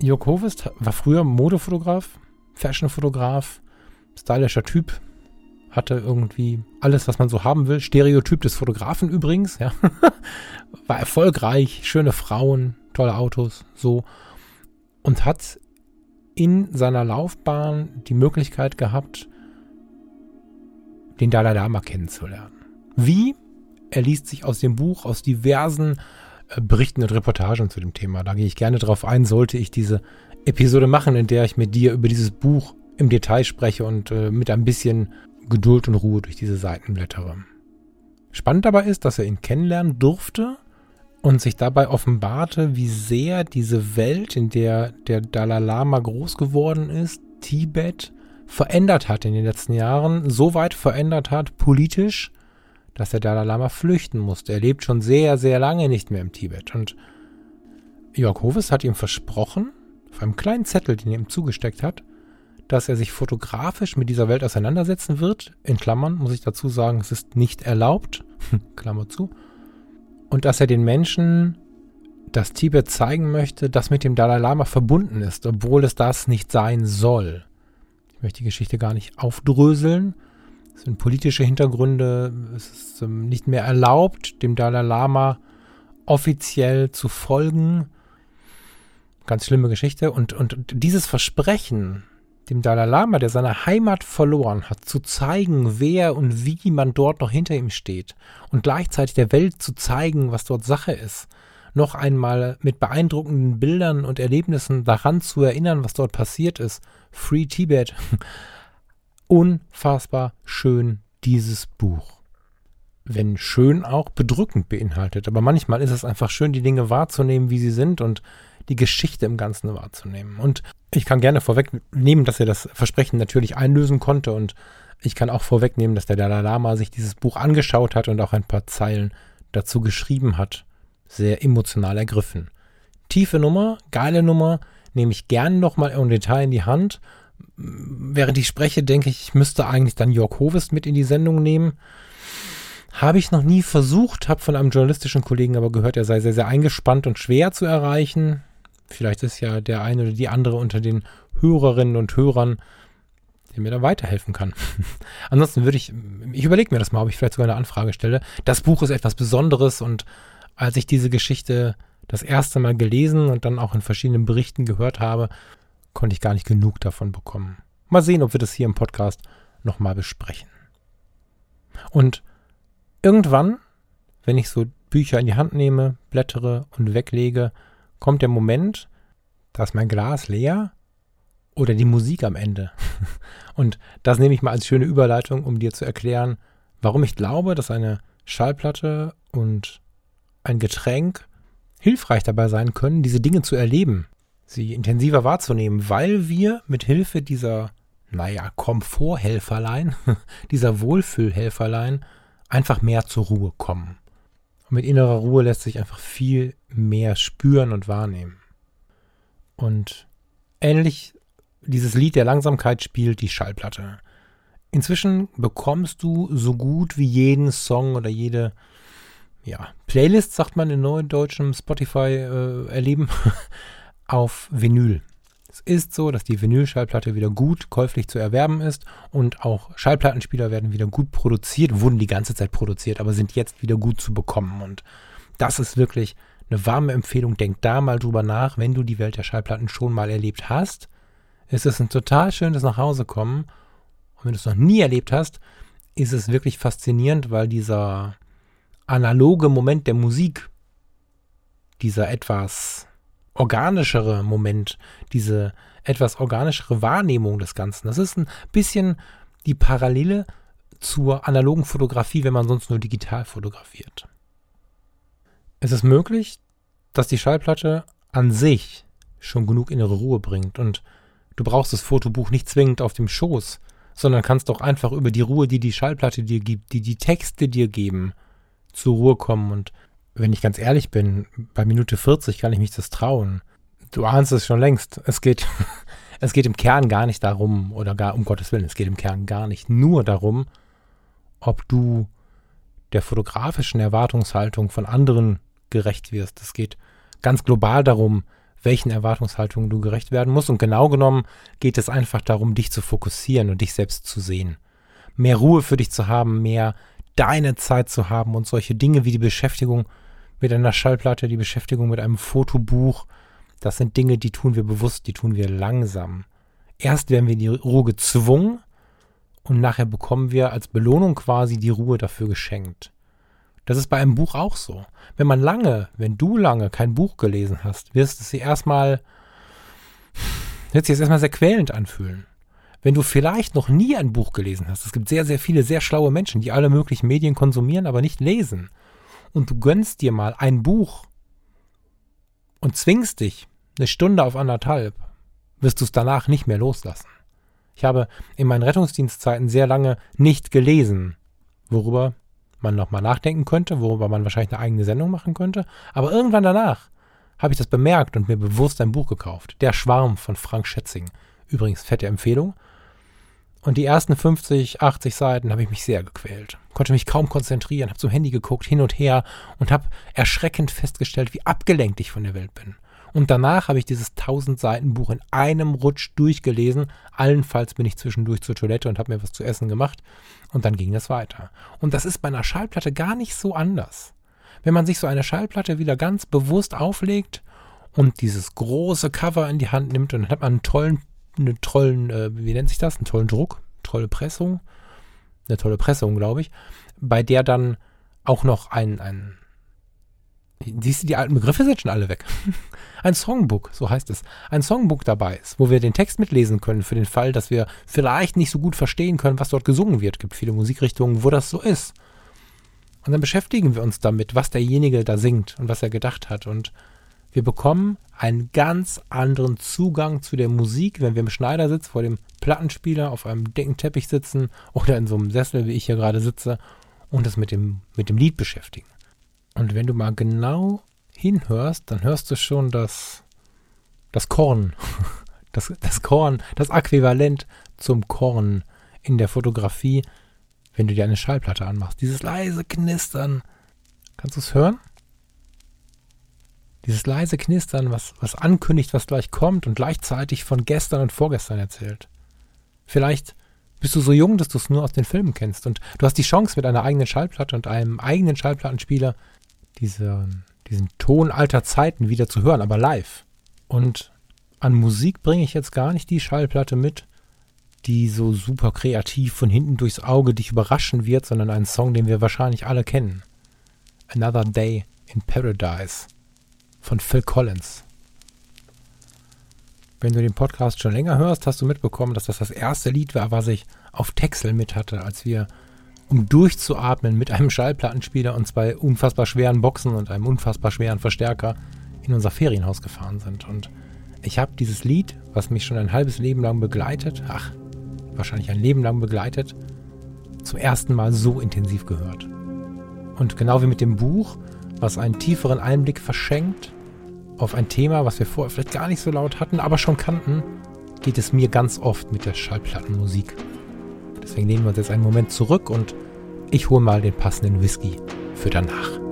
Jörg Hovest war früher Modefotograf, Fashionfotograf, stylischer Typ, hatte irgendwie alles, was man so haben will. Stereotyp des Fotografen übrigens, ja. *laughs* War erfolgreich, schöne Frauen, tolle Autos, so. Und hat in seiner Laufbahn die Möglichkeit gehabt, den Dalai Lama kennenzulernen. Wie? Er liest sich aus dem Buch, aus diversen Berichten und Reportagen zu dem Thema. Da gehe ich gerne drauf ein, sollte ich diese Episode machen, in der ich mit dir über dieses Buch im Detail spreche und äh, mit ein bisschen Geduld und Ruhe durch diese Seiten blättere. Spannend dabei ist, dass er ihn kennenlernen durfte und sich dabei offenbarte, wie sehr diese Welt, in der der Dalai Lama groß geworden ist, Tibet, verändert hat in den letzten Jahren, so weit verändert hat politisch, dass der Dalai Lama flüchten musste. Er lebt schon sehr, sehr lange nicht mehr im Tibet. Und Jörg Hoves hat ihm versprochen, auf einem kleinen Zettel, den er ihm zugesteckt hat, dass er sich fotografisch mit dieser Welt auseinandersetzen wird. In Klammern muss ich dazu sagen, es ist nicht erlaubt. *laughs* Klammer zu. Und dass er den Menschen das Tibet zeigen möchte, das mit dem Dalai Lama verbunden ist, obwohl es das nicht sein soll. Ich möchte die Geschichte gar nicht aufdröseln. Es sind politische Hintergründe. Es ist ähm, nicht mehr erlaubt, dem Dalai Lama offiziell zu folgen. Ganz schlimme Geschichte. Und, und dieses Versprechen, dem Dalai Lama, der seine Heimat verloren hat, zu zeigen, wer und wie man dort noch hinter ihm steht und gleichzeitig der Welt zu zeigen, was dort Sache ist, noch einmal mit beeindruckenden Bildern und Erlebnissen daran zu erinnern, was dort passiert ist. Free Tibet. Unfassbar schön dieses Buch. Wenn schön auch bedrückend beinhaltet. Aber manchmal ist es einfach schön, die Dinge wahrzunehmen, wie sie sind und die Geschichte im Ganzen wahrzunehmen. Und ich kann gerne vorwegnehmen, dass er das Versprechen natürlich einlösen konnte und ich kann auch vorwegnehmen, dass der Dalai Lama sich dieses Buch angeschaut hat und auch ein paar Zeilen dazu geschrieben hat. Sehr emotional ergriffen. Tiefe Nummer, geile Nummer, nehme ich gerne nochmal im Detail in die Hand. Während ich spreche, denke ich, ich müsste eigentlich dann Jörg Hovest mit in die Sendung nehmen. Habe ich noch nie versucht, habe von einem journalistischen Kollegen aber gehört, er sei sehr, sehr eingespannt und schwer zu erreichen. Vielleicht ist ja der eine oder die andere unter den Hörerinnen und Hörern, der mir da weiterhelfen kann. *laughs* Ansonsten würde ich, ich überlege mir das mal, ob ich vielleicht sogar eine Anfrage stelle. Das Buch ist etwas Besonderes und als ich diese Geschichte das erste Mal gelesen und dann auch in verschiedenen Berichten gehört habe, konnte ich gar nicht genug davon bekommen. Mal sehen, ob wir das hier im Podcast nochmal besprechen. Und irgendwann, wenn ich so Bücher in die Hand nehme, blättere und weglege, kommt der Moment, da ist mein Glas leer oder die Musik am Ende. *laughs* Und das nehme ich mal als schöne Überleitung, um dir zu erklären, warum ich glaube, dass eine Schallplatte und ein Getränk hilfreich dabei sein können, diese Dinge zu erleben, sie intensiver wahrzunehmen, weil wir mit Hilfe dieser, naja, Komforthelferlein, *laughs* dieser Wohlfühlhelferlein einfach mehr zur Ruhe kommen. Und mit innerer Ruhe lässt sich einfach viel mehr spüren und wahrnehmen. Und ähnlich dieses Lied der Langsamkeit spielt die Schallplatte. Inzwischen bekommst du so gut wie jeden Song oder jede ja, Playlist, sagt man in neudeutschem Spotify äh, *laughs* auf Vinyl. Es ist so, dass die Vinyl-Schallplatte wieder gut käuflich zu erwerben ist und auch Schallplattenspieler werden wieder gut produziert, wurden die ganze Zeit produziert, aber sind jetzt wieder gut zu bekommen. Und das ist wirklich eine warme Empfehlung. Denk da mal drüber nach, wenn du die Welt der Schallplatten schon mal erlebt hast. Ist es ein total schönes Nachhausekommen. Und wenn du es noch nie erlebt hast, ist es wirklich faszinierend, weil dieser analoge Moment der Musik, dieser etwas organischere Moment, diese etwas organischere Wahrnehmung des Ganzen, das ist ein bisschen die Parallele zur analogen Fotografie, wenn man sonst nur digital fotografiert. Es ist möglich, dass die Schallplatte an sich schon genug innere Ruhe bringt und du brauchst das Fotobuch nicht zwingend auf dem Schoß, sondern kannst doch einfach über die Ruhe, die die Schallplatte dir gibt, die die Texte dir geben, zur Ruhe kommen. Und wenn ich ganz ehrlich bin, bei Minute 40 kann ich mich das trauen. Du ahnst es schon längst. Es geht, *laughs* es geht im Kern gar nicht darum, oder gar um Gottes Willen, es geht im Kern gar nicht nur darum, ob du der fotografischen Erwartungshaltung von anderen gerecht wirst. Es geht ganz global darum, welchen Erwartungshaltungen du gerecht werden musst. Und genau genommen geht es einfach darum, dich zu fokussieren und dich selbst zu sehen. Mehr Ruhe für dich zu haben, mehr deine Zeit zu haben und solche Dinge wie die Beschäftigung mit einer Schallplatte, die Beschäftigung mit einem Fotobuch, das sind Dinge, die tun wir bewusst, die tun wir langsam. Erst werden wir in die Ruhe gezwungen und nachher bekommen wir als Belohnung quasi die Ruhe dafür geschenkt. Das ist bei einem Buch auch so. Wenn man lange, wenn du lange kein Buch gelesen hast, wirst es sich erstmal, wird sich erstmal sehr quälend anfühlen. Wenn du vielleicht noch nie ein Buch gelesen hast, es gibt sehr, sehr viele sehr schlaue Menschen, die alle möglichen Medien konsumieren, aber nicht lesen. Und du gönnst dir mal ein Buch und zwingst dich eine Stunde auf anderthalb, wirst du es danach nicht mehr loslassen. Ich habe in meinen Rettungsdienstzeiten sehr lange nicht gelesen, worüber man nochmal nachdenken könnte, worüber man wahrscheinlich eine eigene Sendung machen könnte. Aber irgendwann danach habe ich das bemerkt und mir bewusst ein Buch gekauft. Der Schwarm von Frank Schätzing. Übrigens, fette Empfehlung. Und die ersten 50, 80 Seiten habe ich mich sehr gequält. Konnte mich kaum konzentrieren, habe zum Handy geguckt, hin und her und habe erschreckend festgestellt, wie abgelenkt ich von der Welt bin. Und danach habe ich dieses 1000 Seiten Buch in einem Rutsch durchgelesen. Allenfalls bin ich zwischendurch zur Toilette und habe mir was zu essen gemacht. Und dann ging das weiter. Und das ist bei einer Schallplatte gar nicht so anders. Wenn man sich so eine Schallplatte wieder ganz bewusst auflegt und dieses große Cover in die Hand nimmt und dann hat man einen tollen, einen tollen, äh, wie nennt sich das? Einen tollen Druck, tolle Pressung, eine tolle Pressung, glaube ich, bei der dann auch noch ein, ein Siehst du, die alten Begriffe sind schon alle weg. *laughs* Ein Songbook, so heißt es. Ein Songbook dabei ist, wo wir den Text mitlesen können, für den Fall, dass wir vielleicht nicht so gut verstehen können, was dort gesungen wird. Es gibt viele Musikrichtungen, wo das so ist. Und dann beschäftigen wir uns damit, was derjenige da singt und was er gedacht hat. Und wir bekommen einen ganz anderen Zugang zu der Musik, wenn wir im Schneidersitz vor dem Plattenspieler auf einem dicken Teppich sitzen oder in so einem Sessel, wie ich hier gerade sitze, und das mit dem, mit dem Lied beschäftigen. Und wenn du mal genau hinhörst, dann hörst du schon das, das Korn, *laughs* das, das Korn, das Äquivalent zum Korn in der Fotografie, wenn du dir eine Schallplatte anmachst. Dieses leise Knistern. Kannst du es hören? Dieses leise Knistern, was, was ankündigt, was gleich kommt und gleichzeitig von gestern und vorgestern erzählt. Vielleicht bist du so jung, dass du es nur aus den Filmen kennst. Und du hast die Chance, mit einer eigenen Schallplatte und einem eigenen Schallplattenspieler diese, diesen Ton alter Zeiten wieder zu hören, aber live. Und an Musik bringe ich jetzt gar nicht die Schallplatte mit, die so super kreativ von hinten durchs Auge dich überraschen wird, sondern einen Song, den wir wahrscheinlich alle kennen. Another Day in Paradise von Phil Collins. Wenn du den Podcast schon länger hörst, hast du mitbekommen, dass das das erste Lied war, was ich auf Texel mit hatte, als wir, um durchzuatmen, mit einem Schallplattenspieler und zwei unfassbar schweren Boxen und einem unfassbar schweren Verstärker in unser Ferienhaus gefahren sind. Und ich habe dieses Lied, was mich schon ein halbes Leben lang begleitet, ach, wahrscheinlich ein Leben lang begleitet, zum ersten Mal so intensiv gehört. Und genau wie mit dem Buch, was einen tieferen Einblick verschenkt auf ein Thema, was wir vorher vielleicht gar nicht so laut hatten, aber schon kannten, geht es mir ganz oft mit der Schallplattenmusik. Deswegen nehmen wir uns jetzt einen Moment zurück und ich hole mal den passenden Whisky für danach.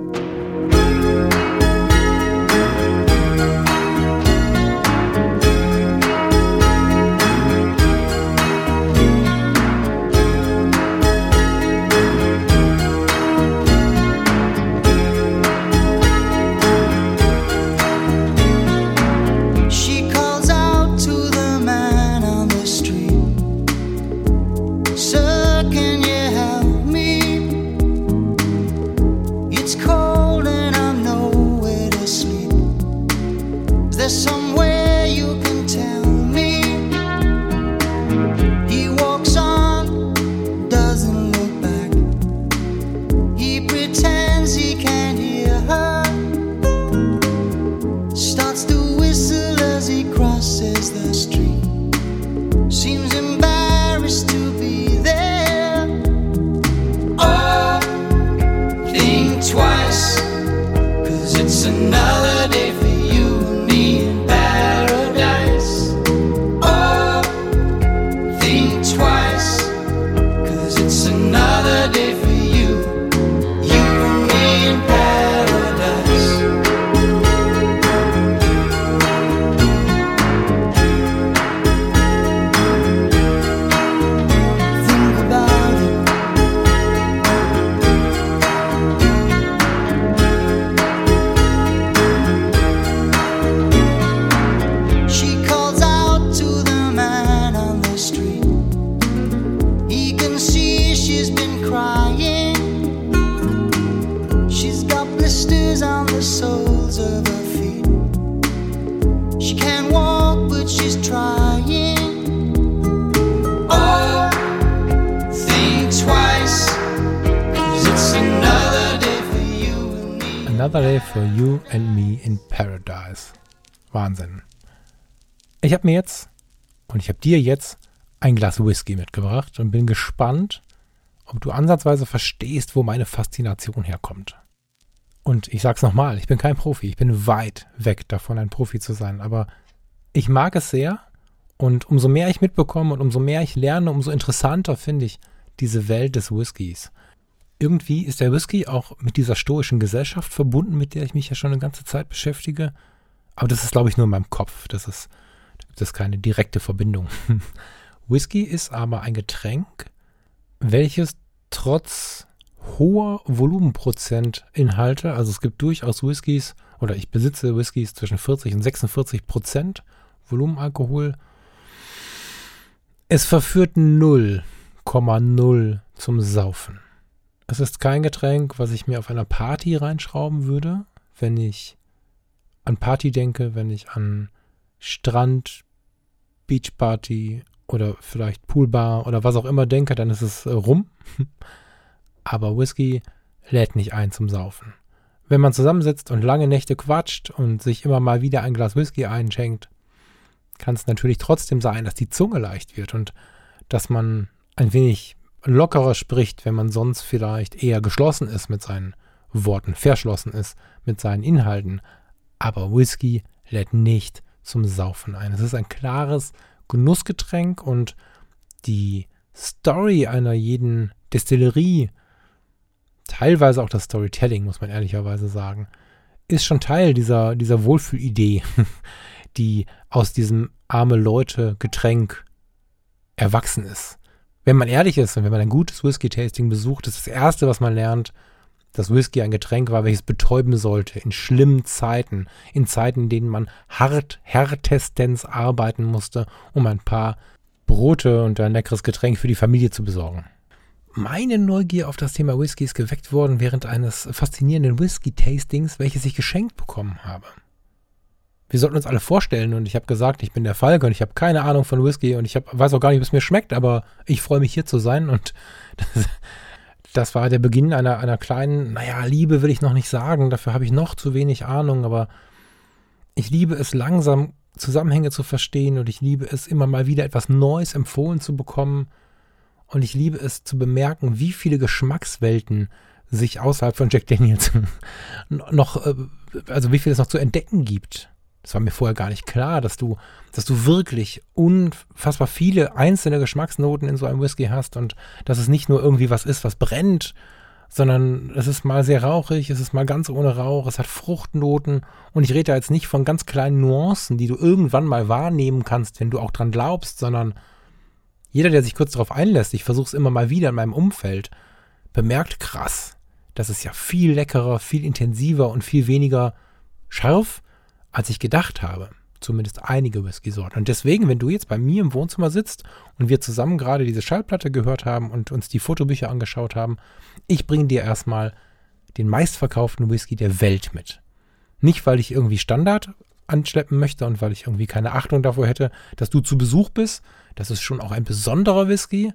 Another Day for You and Me in Paradise. Wahnsinn. Ich habe mir jetzt und ich habe dir jetzt ein Glas Whisky mitgebracht und bin gespannt, ob du ansatzweise verstehst, wo meine Faszination herkommt. Und ich sag's nochmal, ich bin kein Profi, ich bin weit weg davon, ein Profi zu sein, aber ich mag es sehr und umso mehr ich mitbekomme und umso mehr ich lerne, umso interessanter finde ich diese Welt des Whiskys irgendwie ist der Whisky auch mit dieser stoischen Gesellschaft verbunden, mit der ich mich ja schon eine ganze Zeit beschäftige. Aber das ist, glaube ich, nur in meinem Kopf. Das ist, da gibt es keine direkte Verbindung. *laughs* Whisky ist aber ein Getränk, welches trotz hoher Volumenprozentinhalte, also es gibt durchaus Whiskys, oder ich besitze Whiskys zwischen 40 und 46 Prozent Volumenalkohol. Es verführt 0,0 zum Saufen. Es ist kein Getränk, was ich mir auf einer Party reinschrauben würde, wenn ich an Party denke, wenn ich an Strand, Beachparty oder vielleicht Poolbar oder was auch immer denke, dann ist es äh, rum. *laughs* Aber Whisky lädt nicht ein zum Saufen. Wenn man zusammensitzt und lange Nächte quatscht und sich immer mal wieder ein Glas Whisky einschenkt, kann es natürlich trotzdem sein, dass die Zunge leicht wird und dass man ein wenig lockerer spricht, wenn man sonst vielleicht eher geschlossen ist mit seinen Worten, verschlossen ist mit seinen Inhalten. Aber Whisky lädt nicht zum Saufen ein. Es ist ein klares Genussgetränk und die Story einer jeden Destillerie, teilweise auch das Storytelling, muss man ehrlicherweise sagen, ist schon Teil dieser, dieser Wohlfühlidee, *laughs* die aus diesem arme Leute Getränk erwachsen ist wenn man ehrlich ist und wenn man ein gutes Whisky-Tasting besucht, ist das Erste, was man lernt, dass Whisky ein Getränk war, welches betäuben sollte in schlimmen Zeiten, in Zeiten, in denen man hart, härtestens arbeiten musste, um ein paar Brote und ein leckeres Getränk für die Familie zu besorgen. Meine Neugier auf das Thema Whisky ist geweckt worden während eines faszinierenden Whisky-Tastings, welches ich geschenkt bekommen habe. Wir sollten uns alle vorstellen und ich habe gesagt, ich bin der Falke und ich habe keine Ahnung von Whisky und ich hab, weiß auch gar nicht, wie es mir schmeckt, aber ich freue mich hier zu sein und *laughs* das, das war der Beginn einer, einer kleinen, naja, Liebe will ich noch nicht sagen, dafür habe ich noch zu wenig Ahnung, aber ich liebe es langsam Zusammenhänge zu verstehen und ich liebe es immer mal wieder etwas Neues empfohlen zu bekommen und ich liebe es zu bemerken, wie viele Geschmackswelten sich außerhalb von Jack Daniels *laughs* noch, äh, also wie viel es noch zu entdecken gibt. Das war mir vorher gar nicht klar, dass du, dass du wirklich unfassbar viele einzelne Geschmacksnoten in so einem Whisky hast und dass es nicht nur irgendwie was ist, was brennt, sondern es ist mal sehr rauchig, es ist mal ganz ohne Rauch, es hat Fruchtnoten. Und ich rede da jetzt nicht von ganz kleinen Nuancen, die du irgendwann mal wahrnehmen kannst, wenn du auch dran glaubst, sondern jeder, der sich kurz darauf einlässt, ich versuche es immer mal wieder in meinem Umfeld, bemerkt krass, das ist ja viel leckerer, viel intensiver und viel weniger scharf als ich gedacht habe. Zumindest einige Whisky-Sorten. Und deswegen, wenn du jetzt bei mir im Wohnzimmer sitzt und wir zusammen gerade diese Schallplatte gehört haben und uns die Fotobücher angeschaut haben, ich bringe dir erstmal den meistverkauften Whisky der Welt mit. Nicht, weil ich irgendwie Standard anschleppen möchte und weil ich irgendwie keine Achtung davor hätte, dass du zu Besuch bist. Das ist schon auch ein besonderer Whisky.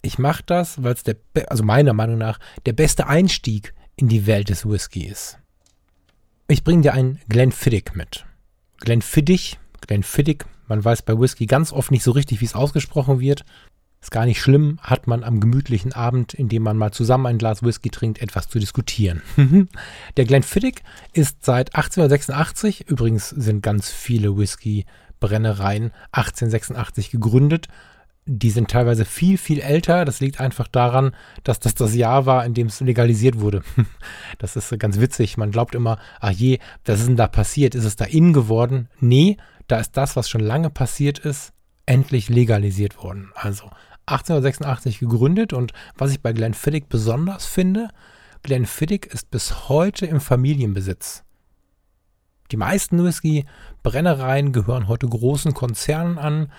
Ich mache das, weil es der, also meiner Meinung nach, der beste Einstieg in die Welt des Whisky ist. Ich bringe dir einen Glenfiddich mit. Glenfiddich, Glenfiddich, man weiß bei Whisky ganz oft nicht so richtig, wie es ausgesprochen wird. Ist gar nicht schlimm, hat man am gemütlichen Abend, in dem man mal zusammen ein Glas Whisky trinkt, etwas zu diskutieren. *laughs* Der Glenfiddich ist seit 1886, übrigens sind ganz viele Whisky-Brennereien 1886 gegründet die sind teilweise viel, viel älter. Das liegt einfach daran, dass das das Jahr war, in dem es legalisiert wurde. *laughs* Das ist ganz witzig. Man glaubt immer, ach je, was ist denn da passiert? Ist es da in geworden? Nee, da ist das, was schon lange passiert ist, endlich legalisiert worden. Also 1886 gegründet und was ich bei Glenfiddich besonders finde, Glenfiddich ist bis heute im Familienbesitz. Die meisten Whisky-Brennereien gehören heute großen Konzernen an,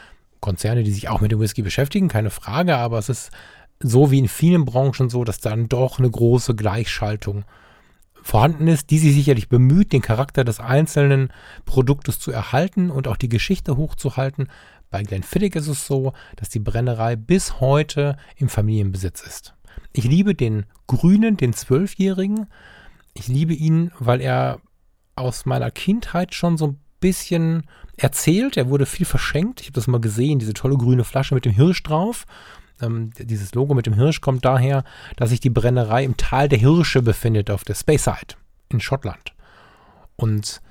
Konzerne, die sich auch mit dem Whisky beschäftigen, keine Frage, aber es ist so wie in vielen Branchen so, dass dann doch eine große Gleichschaltung vorhanden ist, die sich sicherlich bemüht, den Charakter des einzelnen Produktes zu erhalten und auch die Geschichte hochzuhalten. Bei Glenfiddich ist es so, dass die Brennerei bis heute im Familienbesitz ist. Ich liebe den Grünen, den Zwölfjährigen. Ich liebe ihn, weil er aus meiner Kindheit schon so ein bisschen erzählt. Er wurde viel verschenkt. Ich habe das mal gesehen, diese tolle grüne Flasche mit dem Hirsch drauf. Ähm, dieses Logo mit dem Hirsch kommt daher, dass sich die Brennerei im Tal der Hirsche befindet, auf der Speyside in Schottland. Und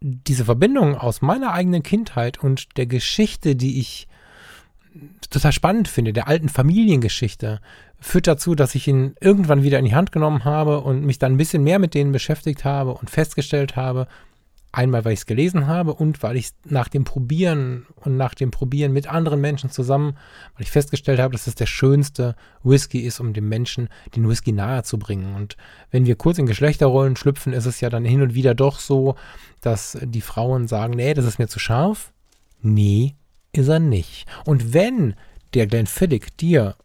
diese Verbindung aus meiner eigenen Kindheit und der Geschichte, die ich total spannend finde, der alten Familiengeschichte, führt dazu, dass ich ihn irgendwann wieder in die Hand genommen habe und mich dann ein bisschen mehr mit denen beschäftigt habe und festgestellt habe, Einmal, weil ich es gelesen habe und weil ich nach dem Probieren und nach dem Probieren mit anderen Menschen zusammen, weil ich festgestellt habe, dass es der schönste Whisky ist, um dem Menschen den Whisky nahe zu bringen. Und wenn wir kurz in Geschlechterrollen schlüpfen, ist es ja dann hin und wieder doch so, dass die Frauen sagen, nee, das ist mir zu scharf. Nee, ist er nicht. Und wenn der Glenfiddich dir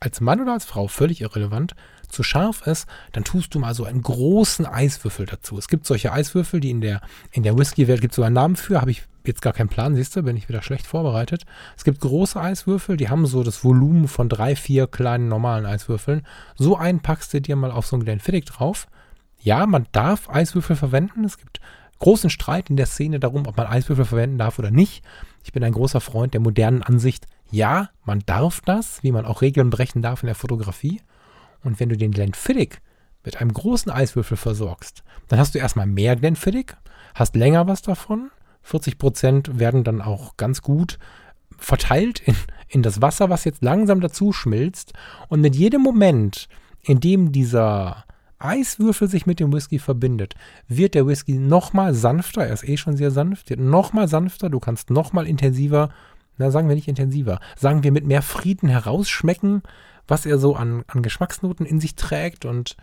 als Mann oder als Frau völlig irrelevant zu scharf ist, dann tust du mal so einen großen Eiswürfel dazu. Es gibt solche Eiswürfel, die in der, in der Whisky-Welt gibt es sogar einen Namen für, habe ich jetzt gar keinen Plan, siehst du, bin ich wieder schlecht vorbereitet. Es gibt große Eiswürfel, die haben so das Volumen von drei, vier kleinen normalen Eiswürfeln. So einen packst du dir mal auf so einen Glenfiddich drauf. Ja, man darf Eiswürfel verwenden. Es gibt großen Streit in der Szene darum, ob man Eiswürfel verwenden darf oder nicht. Ich bin ein großer Freund der modernen Ansicht. Ja, man darf das, wie man auch Regeln brechen darf in der Fotografie. Und wenn du den Glenfiddich mit einem großen Eiswürfel versorgst, dann hast du erstmal mehr Glenfiddich, hast länger was davon. 40 Prozent werden dann auch ganz gut verteilt in, in das Wasser, was jetzt langsam dazu schmilzt. Und mit jedem Moment, in dem dieser Eiswürfel sich mit dem Whisky verbindet, wird der Whisky nochmal sanfter. Er ist eh schon sehr sanft, wird nochmal sanfter. Du kannst nochmal intensiver na sagen wir nicht intensiver, sagen wir mit mehr Frieden herausschmecken, was er so an, an Geschmacksnoten in sich trägt und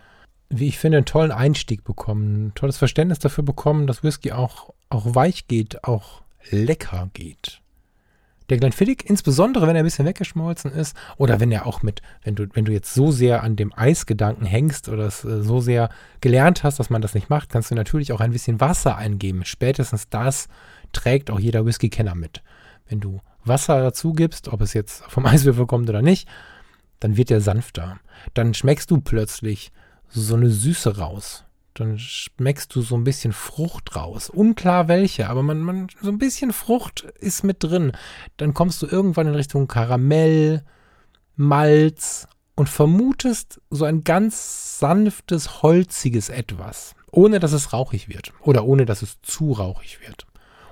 wie ich finde, einen tollen Einstieg bekommen, ein tolles Verständnis dafür bekommen, dass Whisky auch, auch weich geht, auch lecker geht. Der Glenfiddich, insbesondere wenn er ein bisschen weggeschmolzen ist oder wenn er auch mit, wenn du, wenn du jetzt so sehr an dem Eisgedanken hängst oder es äh, so sehr gelernt hast, dass man das nicht macht, kannst du natürlich auch ein bisschen Wasser eingeben. Spätestens das trägt auch jeder Whisky-Kenner mit. Wenn du Wasser dazu gibst, ob es jetzt vom *laughs* Eiswürfel kommt oder nicht, dann wird er sanfter. Dann schmeckst du plötzlich so eine Süße raus. Dann schmeckst du so ein bisschen Frucht raus. Unklar welche, aber man, man, so ein bisschen Frucht ist mit drin. Dann kommst du irgendwann in Richtung Karamell, Malz und vermutest so ein ganz sanftes, holziges Etwas. Ohne dass es rauchig wird. Oder ohne dass es zu rauchig wird.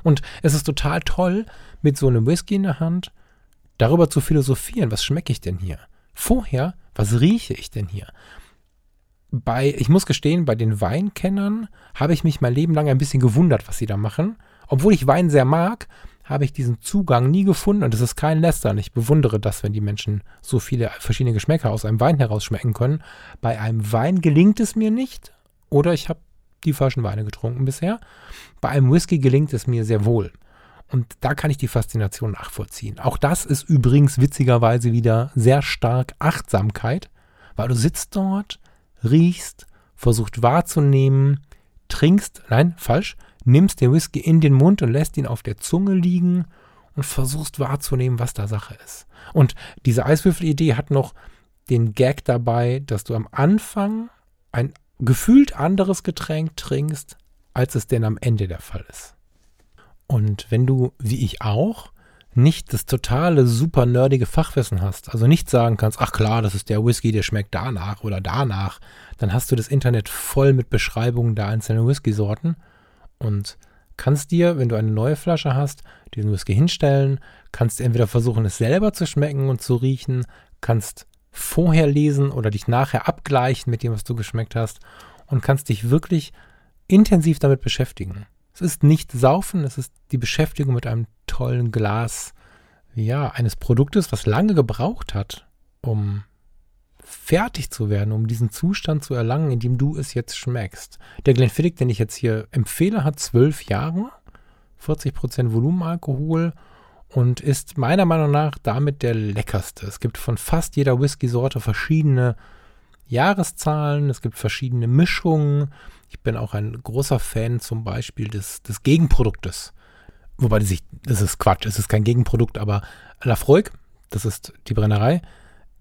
Und es ist total toll, mit so einem Whisky in der Hand darüber zu philosophieren. Was schmecke ich denn hier? Vorher, was rieche ich denn hier? bei, ich muss gestehen, bei den Weinkennern habe ich mich mein Leben lang ein bisschen gewundert, was sie da machen. Obwohl ich Wein sehr mag, habe ich diesen Zugang nie gefunden und es ist kein Lästern. Ich bewundere das, wenn die Menschen so viele verschiedene Geschmäcker aus einem Wein herausschmecken können. Bei einem Wein gelingt es mir nicht oder ich habe die falschen Weine getrunken bisher. Bei einem Whisky gelingt es mir sehr wohl. Und da kann ich die Faszination nachvollziehen. Auch das ist übrigens witzigerweise wieder sehr stark Achtsamkeit, weil du sitzt dort, riechst, versucht wahrzunehmen, trinkst, nein, falsch, nimmst den Whisky in den Mund und lässt ihn auf der Zunge liegen und versuchst wahrzunehmen, was da Sache ist. Und diese Eiswürfel-Idee hat noch den Gag dabei, dass du am Anfang ein gefühlt anderes Getränk trinkst, als es denn am Ende der Fall ist. Und wenn du, wie ich auch, nicht das totale, super nerdige Fachwissen hast, also nicht sagen kannst, ach klar, das ist der Whisky, der schmeckt danach oder danach, dann hast du das Internet voll mit Beschreibungen der einzelnen Whisky-Sorten und kannst dir, wenn du eine neue Flasche hast, diesen Whisky hinstellen, kannst entweder versuchen, es selber zu schmecken und zu riechen, kannst vorher lesen oder dich nachher abgleichen mit dem, was du geschmeckt hast und kannst dich wirklich intensiv damit beschäftigen. Es ist nicht Saufen, es ist die Beschäftigung mit einem tollen Glas, ja, eines Produktes, was lange gebraucht hat, um fertig zu werden, um diesen Zustand zu erlangen, in dem du es jetzt schmeckst. Der Glenfiddich, den ich jetzt hier empfehle, hat zwölf Jahre, 40% Volumenalkohol und ist meiner Meinung nach damit der leckerste. Es gibt von fast jeder Whisky-Sorte verschiedene Jahreszahlen, es gibt verschiedene Mischungen. Ich bin auch ein großer Fan zum Beispiel des, des Gegenproduktes. Wobei das, sich, das ist Quatsch, es ist kein Gegenprodukt, aber Lafroig, das ist die Brennerei,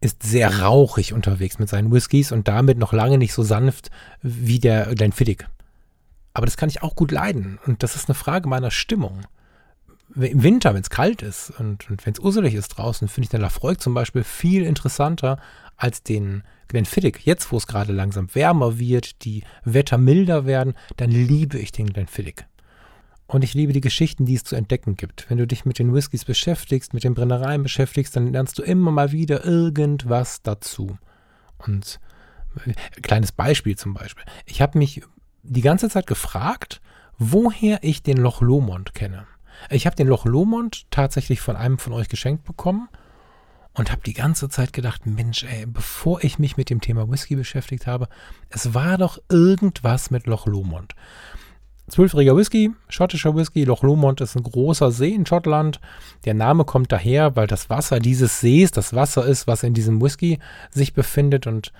ist sehr rauchig unterwegs mit seinen Whiskys und damit noch lange nicht so sanft wie der Glenfiddich. Aber das kann ich auch gut leiden und das ist eine Frage meiner Stimmung. Im Winter, wenn es kalt ist und, und wenn es urselig ist draußen, finde ich den Lafroig zum Beispiel viel interessanter als den Glenfiddich. Jetzt, wo es gerade langsam wärmer wird, die Wetter milder werden, dann liebe ich den Glenfiddich. Und ich liebe die Geschichten, die es zu entdecken gibt. Wenn du dich mit den Whiskys beschäftigst, mit den Brennereien beschäftigst, dann lernst du immer mal wieder irgendwas dazu. Und äh, kleines Beispiel zum Beispiel. Ich habe mich die ganze Zeit gefragt, woher ich den Loch Lomond kenne. Ich habe den Loch Lomond tatsächlich von einem von euch geschenkt bekommen und habe die ganze Zeit gedacht, Mensch, ey, bevor ich mich mit dem Thema Whisky beschäftigt habe, es war doch irgendwas mit Loch Lomond. Zwölfjähriger Whisky, schottischer Whisky. Loch Lomond ist ein großer See in Schottland. Der Name kommt daher, weil das Wasser dieses Sees das Wasser ist, was in diesem Whisky sich befindet. Und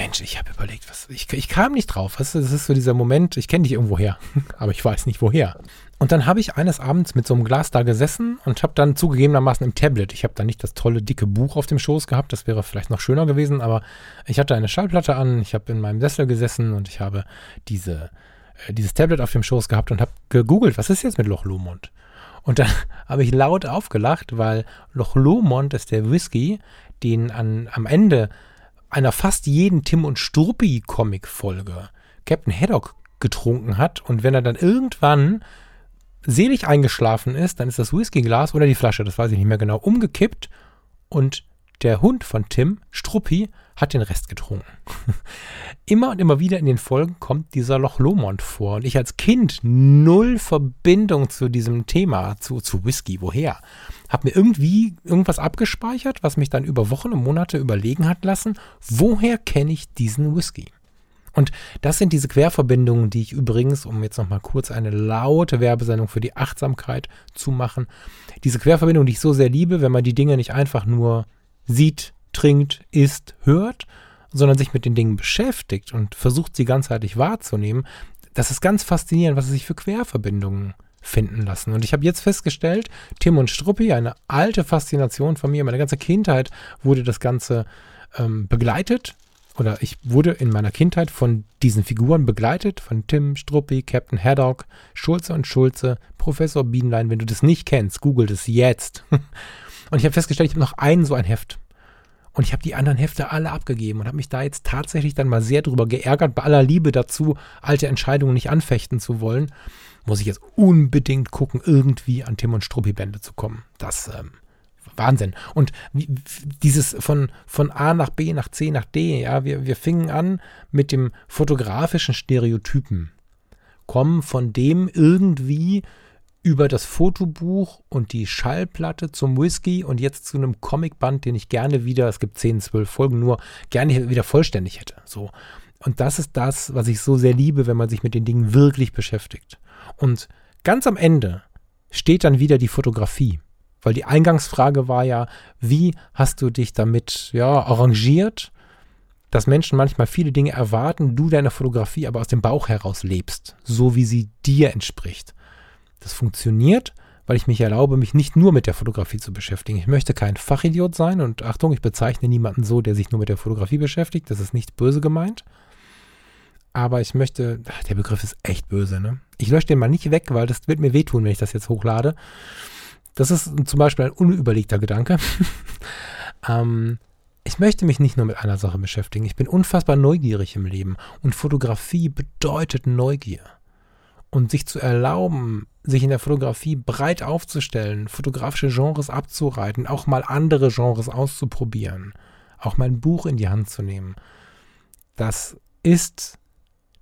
Mensch, ich habe überlegt, was ich, ich kam nicht drauf. Weißt du, das ist so dieser Moment, ich kenne dich irgendwo her, *laughs* aber ich weiß nicht woher. Und dann habe ich eines Abends mit so einem Glas da gesessen und habe dann zugegebenermaßen im Tablet, ich habe da nicht das tolle dicke Buch auf dem Schoß gehabt, das wäre vielleicht noch schöner gewesen, aber ich hatte eine Schallplatte an, ich habe in meinem Sessel gesessen und ich habe diese, äh, dieses Tablet auf dem Schoß gehabt und habe gegoogelt, was ist jetzt mit Loch Lomond? Und dann *laughs* habe ich laut aufgelacht, weil Loch Lomond ist der Whisky, den an, am Ende einer fast jeden Tim und Struppi Comic Folge Captain Haddock getrunken hat und wenn er dann irgendwann selig eingeschlafen ist, dann ist das Whiskyglas oder die Flasche, das weiß ich nicht mehr genau, umgekippt und der Hund von Tim, Struppi, hat den Rest getrunken. *laughs* immer und immer wieder in den Folgen kommt dieser Loch Lomond vor. Und ich als Kind null Verbindung zu diesem Thema, zu, zu Whisky. Woher? Hab mir irgendwie irgendwas abgespeichert, was mich dann über Wochen und Monate überlegen hat lassen, woher kenne ich diesen Whisky? Und das sind diese Querverbindungen, die ich übrigens, um jetzt nochmal kurz eine laute Werbesendung für die Achtsamkeit zu machen, diese Querverbindungen, die ich so sehr liebe, wenn man die Dinge nicht einfach nur sieht, trinkt, isst, hört, sondern sich mit den Dingen beschäftigt und versucht, sie ganzheitlich wahrzunehmen, das ist ganz faszinierend, was es sich für Querverbindungen finden lassen. Und ich habe jetzt festgestellt, Tim und Struppi, eine alte Faszination von mir, meine ganze Kindheit wurde das Ganze ähm, begleitet. Oder ich wurde in meiner Kindheit von diesen Figuren begleitet, von Tim, Struppi, Captain Haddock, Schulze und Schulze, Professor Bienlein. Wenn du das nicht kennst, google das jetzt. *laughs* Und ich habe festgestellt, ich habe noch ein so ein Heft. Und ich habe die anderen Hefte alle abgegeben und habe mich da jetzt tatsächlich dann mal sehr drüber geärgert, bei aller Liebe dazu, alte Entscheidungen nicht anfechten zu wollen. Muss ich jetzt unbedingt gucken, irgendwie an Tim und Struppi-Bände zu kommen. Das, ähm, Wahnsinn. Und dieses von, von A nach B nach C nach D, ja, wir, wir fingen an mit dem fotografischen Stereotypen, kommen von dem irgendwie über das Fotobuch und die Schallplatte zum Whisky und jetzt zu einem Comicband, den ich gerne wieder, es gibt 10, 12 Folgen nur, gerne wieder vollständig hätte. So. Und das ist das, was ich so sehr liebe, wenn man sich mit den Dingen wirklich beschäftigt. Und ganz am Ende steht dann wieder die Fotografie. Weil die Eingangsfrage war ja, wie hast du dich damit ja, arrangiert, dass Menschen manchmal viele Dinge erwarten, du deine Fotografie aber aus dem Bauch heraus lebst, so wie sie dir entspricht. Das funktioniert, weil ich mich erlaube, mich nicht nur mit der Fotografie zu beschäftigen. Ich möchte kein Fachidiot sein und Achtung, ich bezeichne niemanden so, der sich nur mit der Fotografie beschäftigt. Das ist nicht böse gemeint. Aber ich möchte, ach, der Begriff ist echt böse, ne? Ich lösche den mal nicht weg, weil das wird mir wehtun, wenn ich das jetzt hochlade. Das ist zum Beispiel ein unüberlegter Gedanke. *laughs* ähm, ich möchte mich nicht nur mit einer Sache beschäftigen. Ich bin unfassbar neugierig im Leben. Und Fotografie bedeutet Neugier und sich zu erlauben, sich in der Fotografie breit aufzustellen, fotografische Genres abzureiten, auch mal andere Genres auszuprobieren, auch mal ein Buch in die Hand zu nehmen. Das ist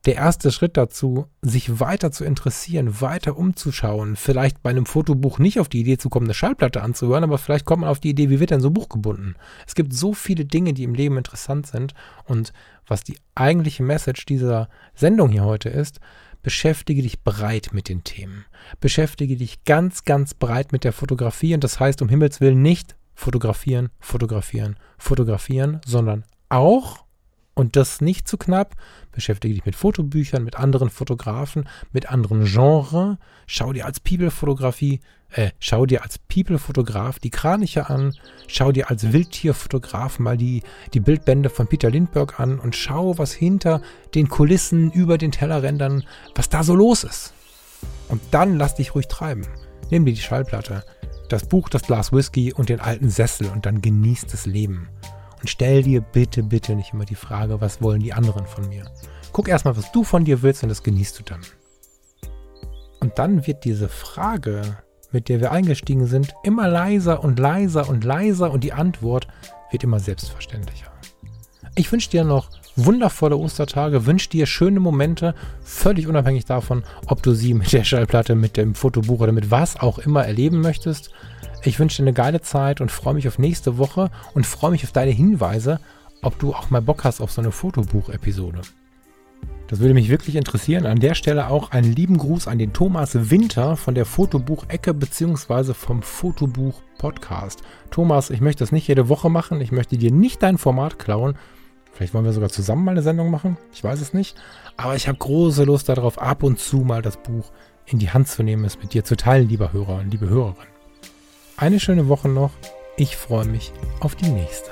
der erste Schritt dazu, sich weiter zu interessieren, weiter umzuschauen, vielleicht bei einem Fotobuch nicht auf die Idee zu kommen, eine Schallplatte anzuhören, aber vielleicht kommt man auf die Idee, wie wird denn so ein Buch gebunden? Es gibt so viele Dinge, die im Leben interessant sind und was die eigentliche Message dieser Sendung hier heute ist, beschäftige dich breit mit den Themen. Beschäftige dich ganz, ganz breit mit der Fotografie und das heißt um Himmels Willen nicht fotografieren, fotografieren, fotografieren, sondern auch, und das nicht zu knapp, beschäftige dich mit Fotobüchern, mit anderen Fotografen, mit anderen Genres. Schau dir als People-Fotografie, äh, schau dir als People-Fotograf die Kraniche an. Schau dir als Wildtierfotograf mal die, die Bildbände von Peter Lindbergh an und schau, was hinter den Kulissen, über den Tellerrändern, was da so los ist. Und dann lass dich ruhig treiben. Nimm dir die Schallplatte, das Buch, das Glas Whisky und den alten Sessel und dann genieß das Leben. Und stell dir bitte, bitte nicht immer die Frage, was wollen die anderen von mir. Guck erstmal, was du von dir willst und das genießt du dann. Und dann wird diese Frage, mit der wir eingestiegen sind, immer leiser und leiser und leiser und die Antwort wird immer selbstverständlicher. Ich wünsche dir noch wundervolle Ostertage, wünsche dir schöne Momente, völlig unabhängig davon, ob du sie mit der Schallplatte, mit dem Fotobuch oder mit was auch immer erleben möchtest. Ich wünsche dir eine geile Zeit und freue mich auf nächste Woche und freue mich auf deine Hinweise, ob du auch mal Bock hast auf so eine Fotobuch-Episode. Das würde mich wirklich interessieren. An der Stelle auch einen lieben Gruß an den Thomas Winter von der Fotobuch-Ecke bzw. vom Fotobuch-Podcast. Thomas, ich möchte das nicht jede Woche machen. Ich möchte dir nicht dein Format klauen. Vielleicht wollen wir sogar zusammen mal eine Sendung machen. Ich weiß es nicht. Aber ich habe große Lust darauf, ab und zu mal das Buch in die Hand zu nehmen, es mit dir zu teilen, lieber Hörer und liebe Hörerin. Eine schöne Woche noch. Ich freue mich auf die nächste.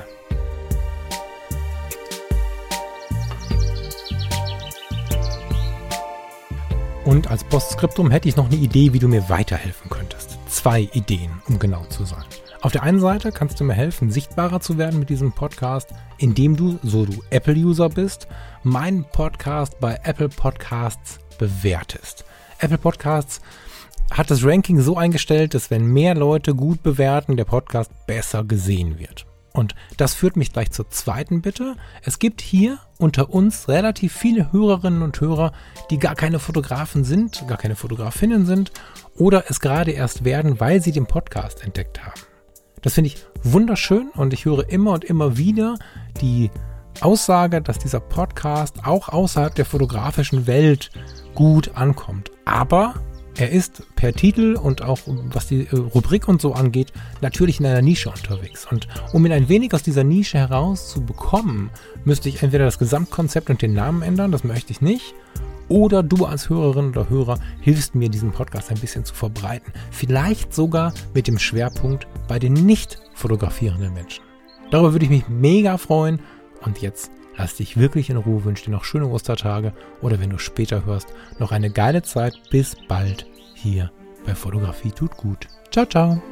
Und als Postskriptum hätte ich noch eine Idee, wie du mir weiterhelfen könntest. Zwei Ideen, um genau zu sein. Auf der einen Seite kannst du mir helfen, sichtbarer zu werden mit diesem Podcast, indem du, so du Apple-User bist, meinen Podcast bei Apple Podcasts bewertest. Apple Podcasts hat das Ranking so eingestellt, dass wenn mehr Leute gut bewerten, der Podcast besser gesehen wird. Und das führt mich gleich zur zweiten Bitte. Es gibt hier unter uns relativ viele Hörerinnen und Hörer, die gar keine Fotografen sind, gar keine Fotografinnen sind oder es gerade erst werden, weil sie den Podcast entdeckt haben. Das finde ich wunderschön und ich höre immer und immer wieder die Aussage, dass dieser Podcast auch außerhalb der fotografischen Welt gut ankommt. Aber er ist per Titel und auch was die äh, Rubrik und so angeht, natürlich in einer Nische unterwegs. Und um ihn ein wenig aus dieser Nische herauszubekommen, müsste ich entweder das Gesamtkonzept und den Namen ändern, das möchte ich nicht, oder du als Hörerin oder Hörer hilfst mir, diesen Podcast ein bisschen zu verbreiten. Vielleicht sogar mit dem Schwerpunkt bei den nicht fotografierenden Menschen. Darüber würde ich mich mega freuen. Und jetzt lass dich wirklich in Ruhe, wünsche dir noch schöne Ostertage oder wenn du später hörst, noch eine geile Zeit. Bis bald hier bei Fotografie tut gut. Ciao, ciao.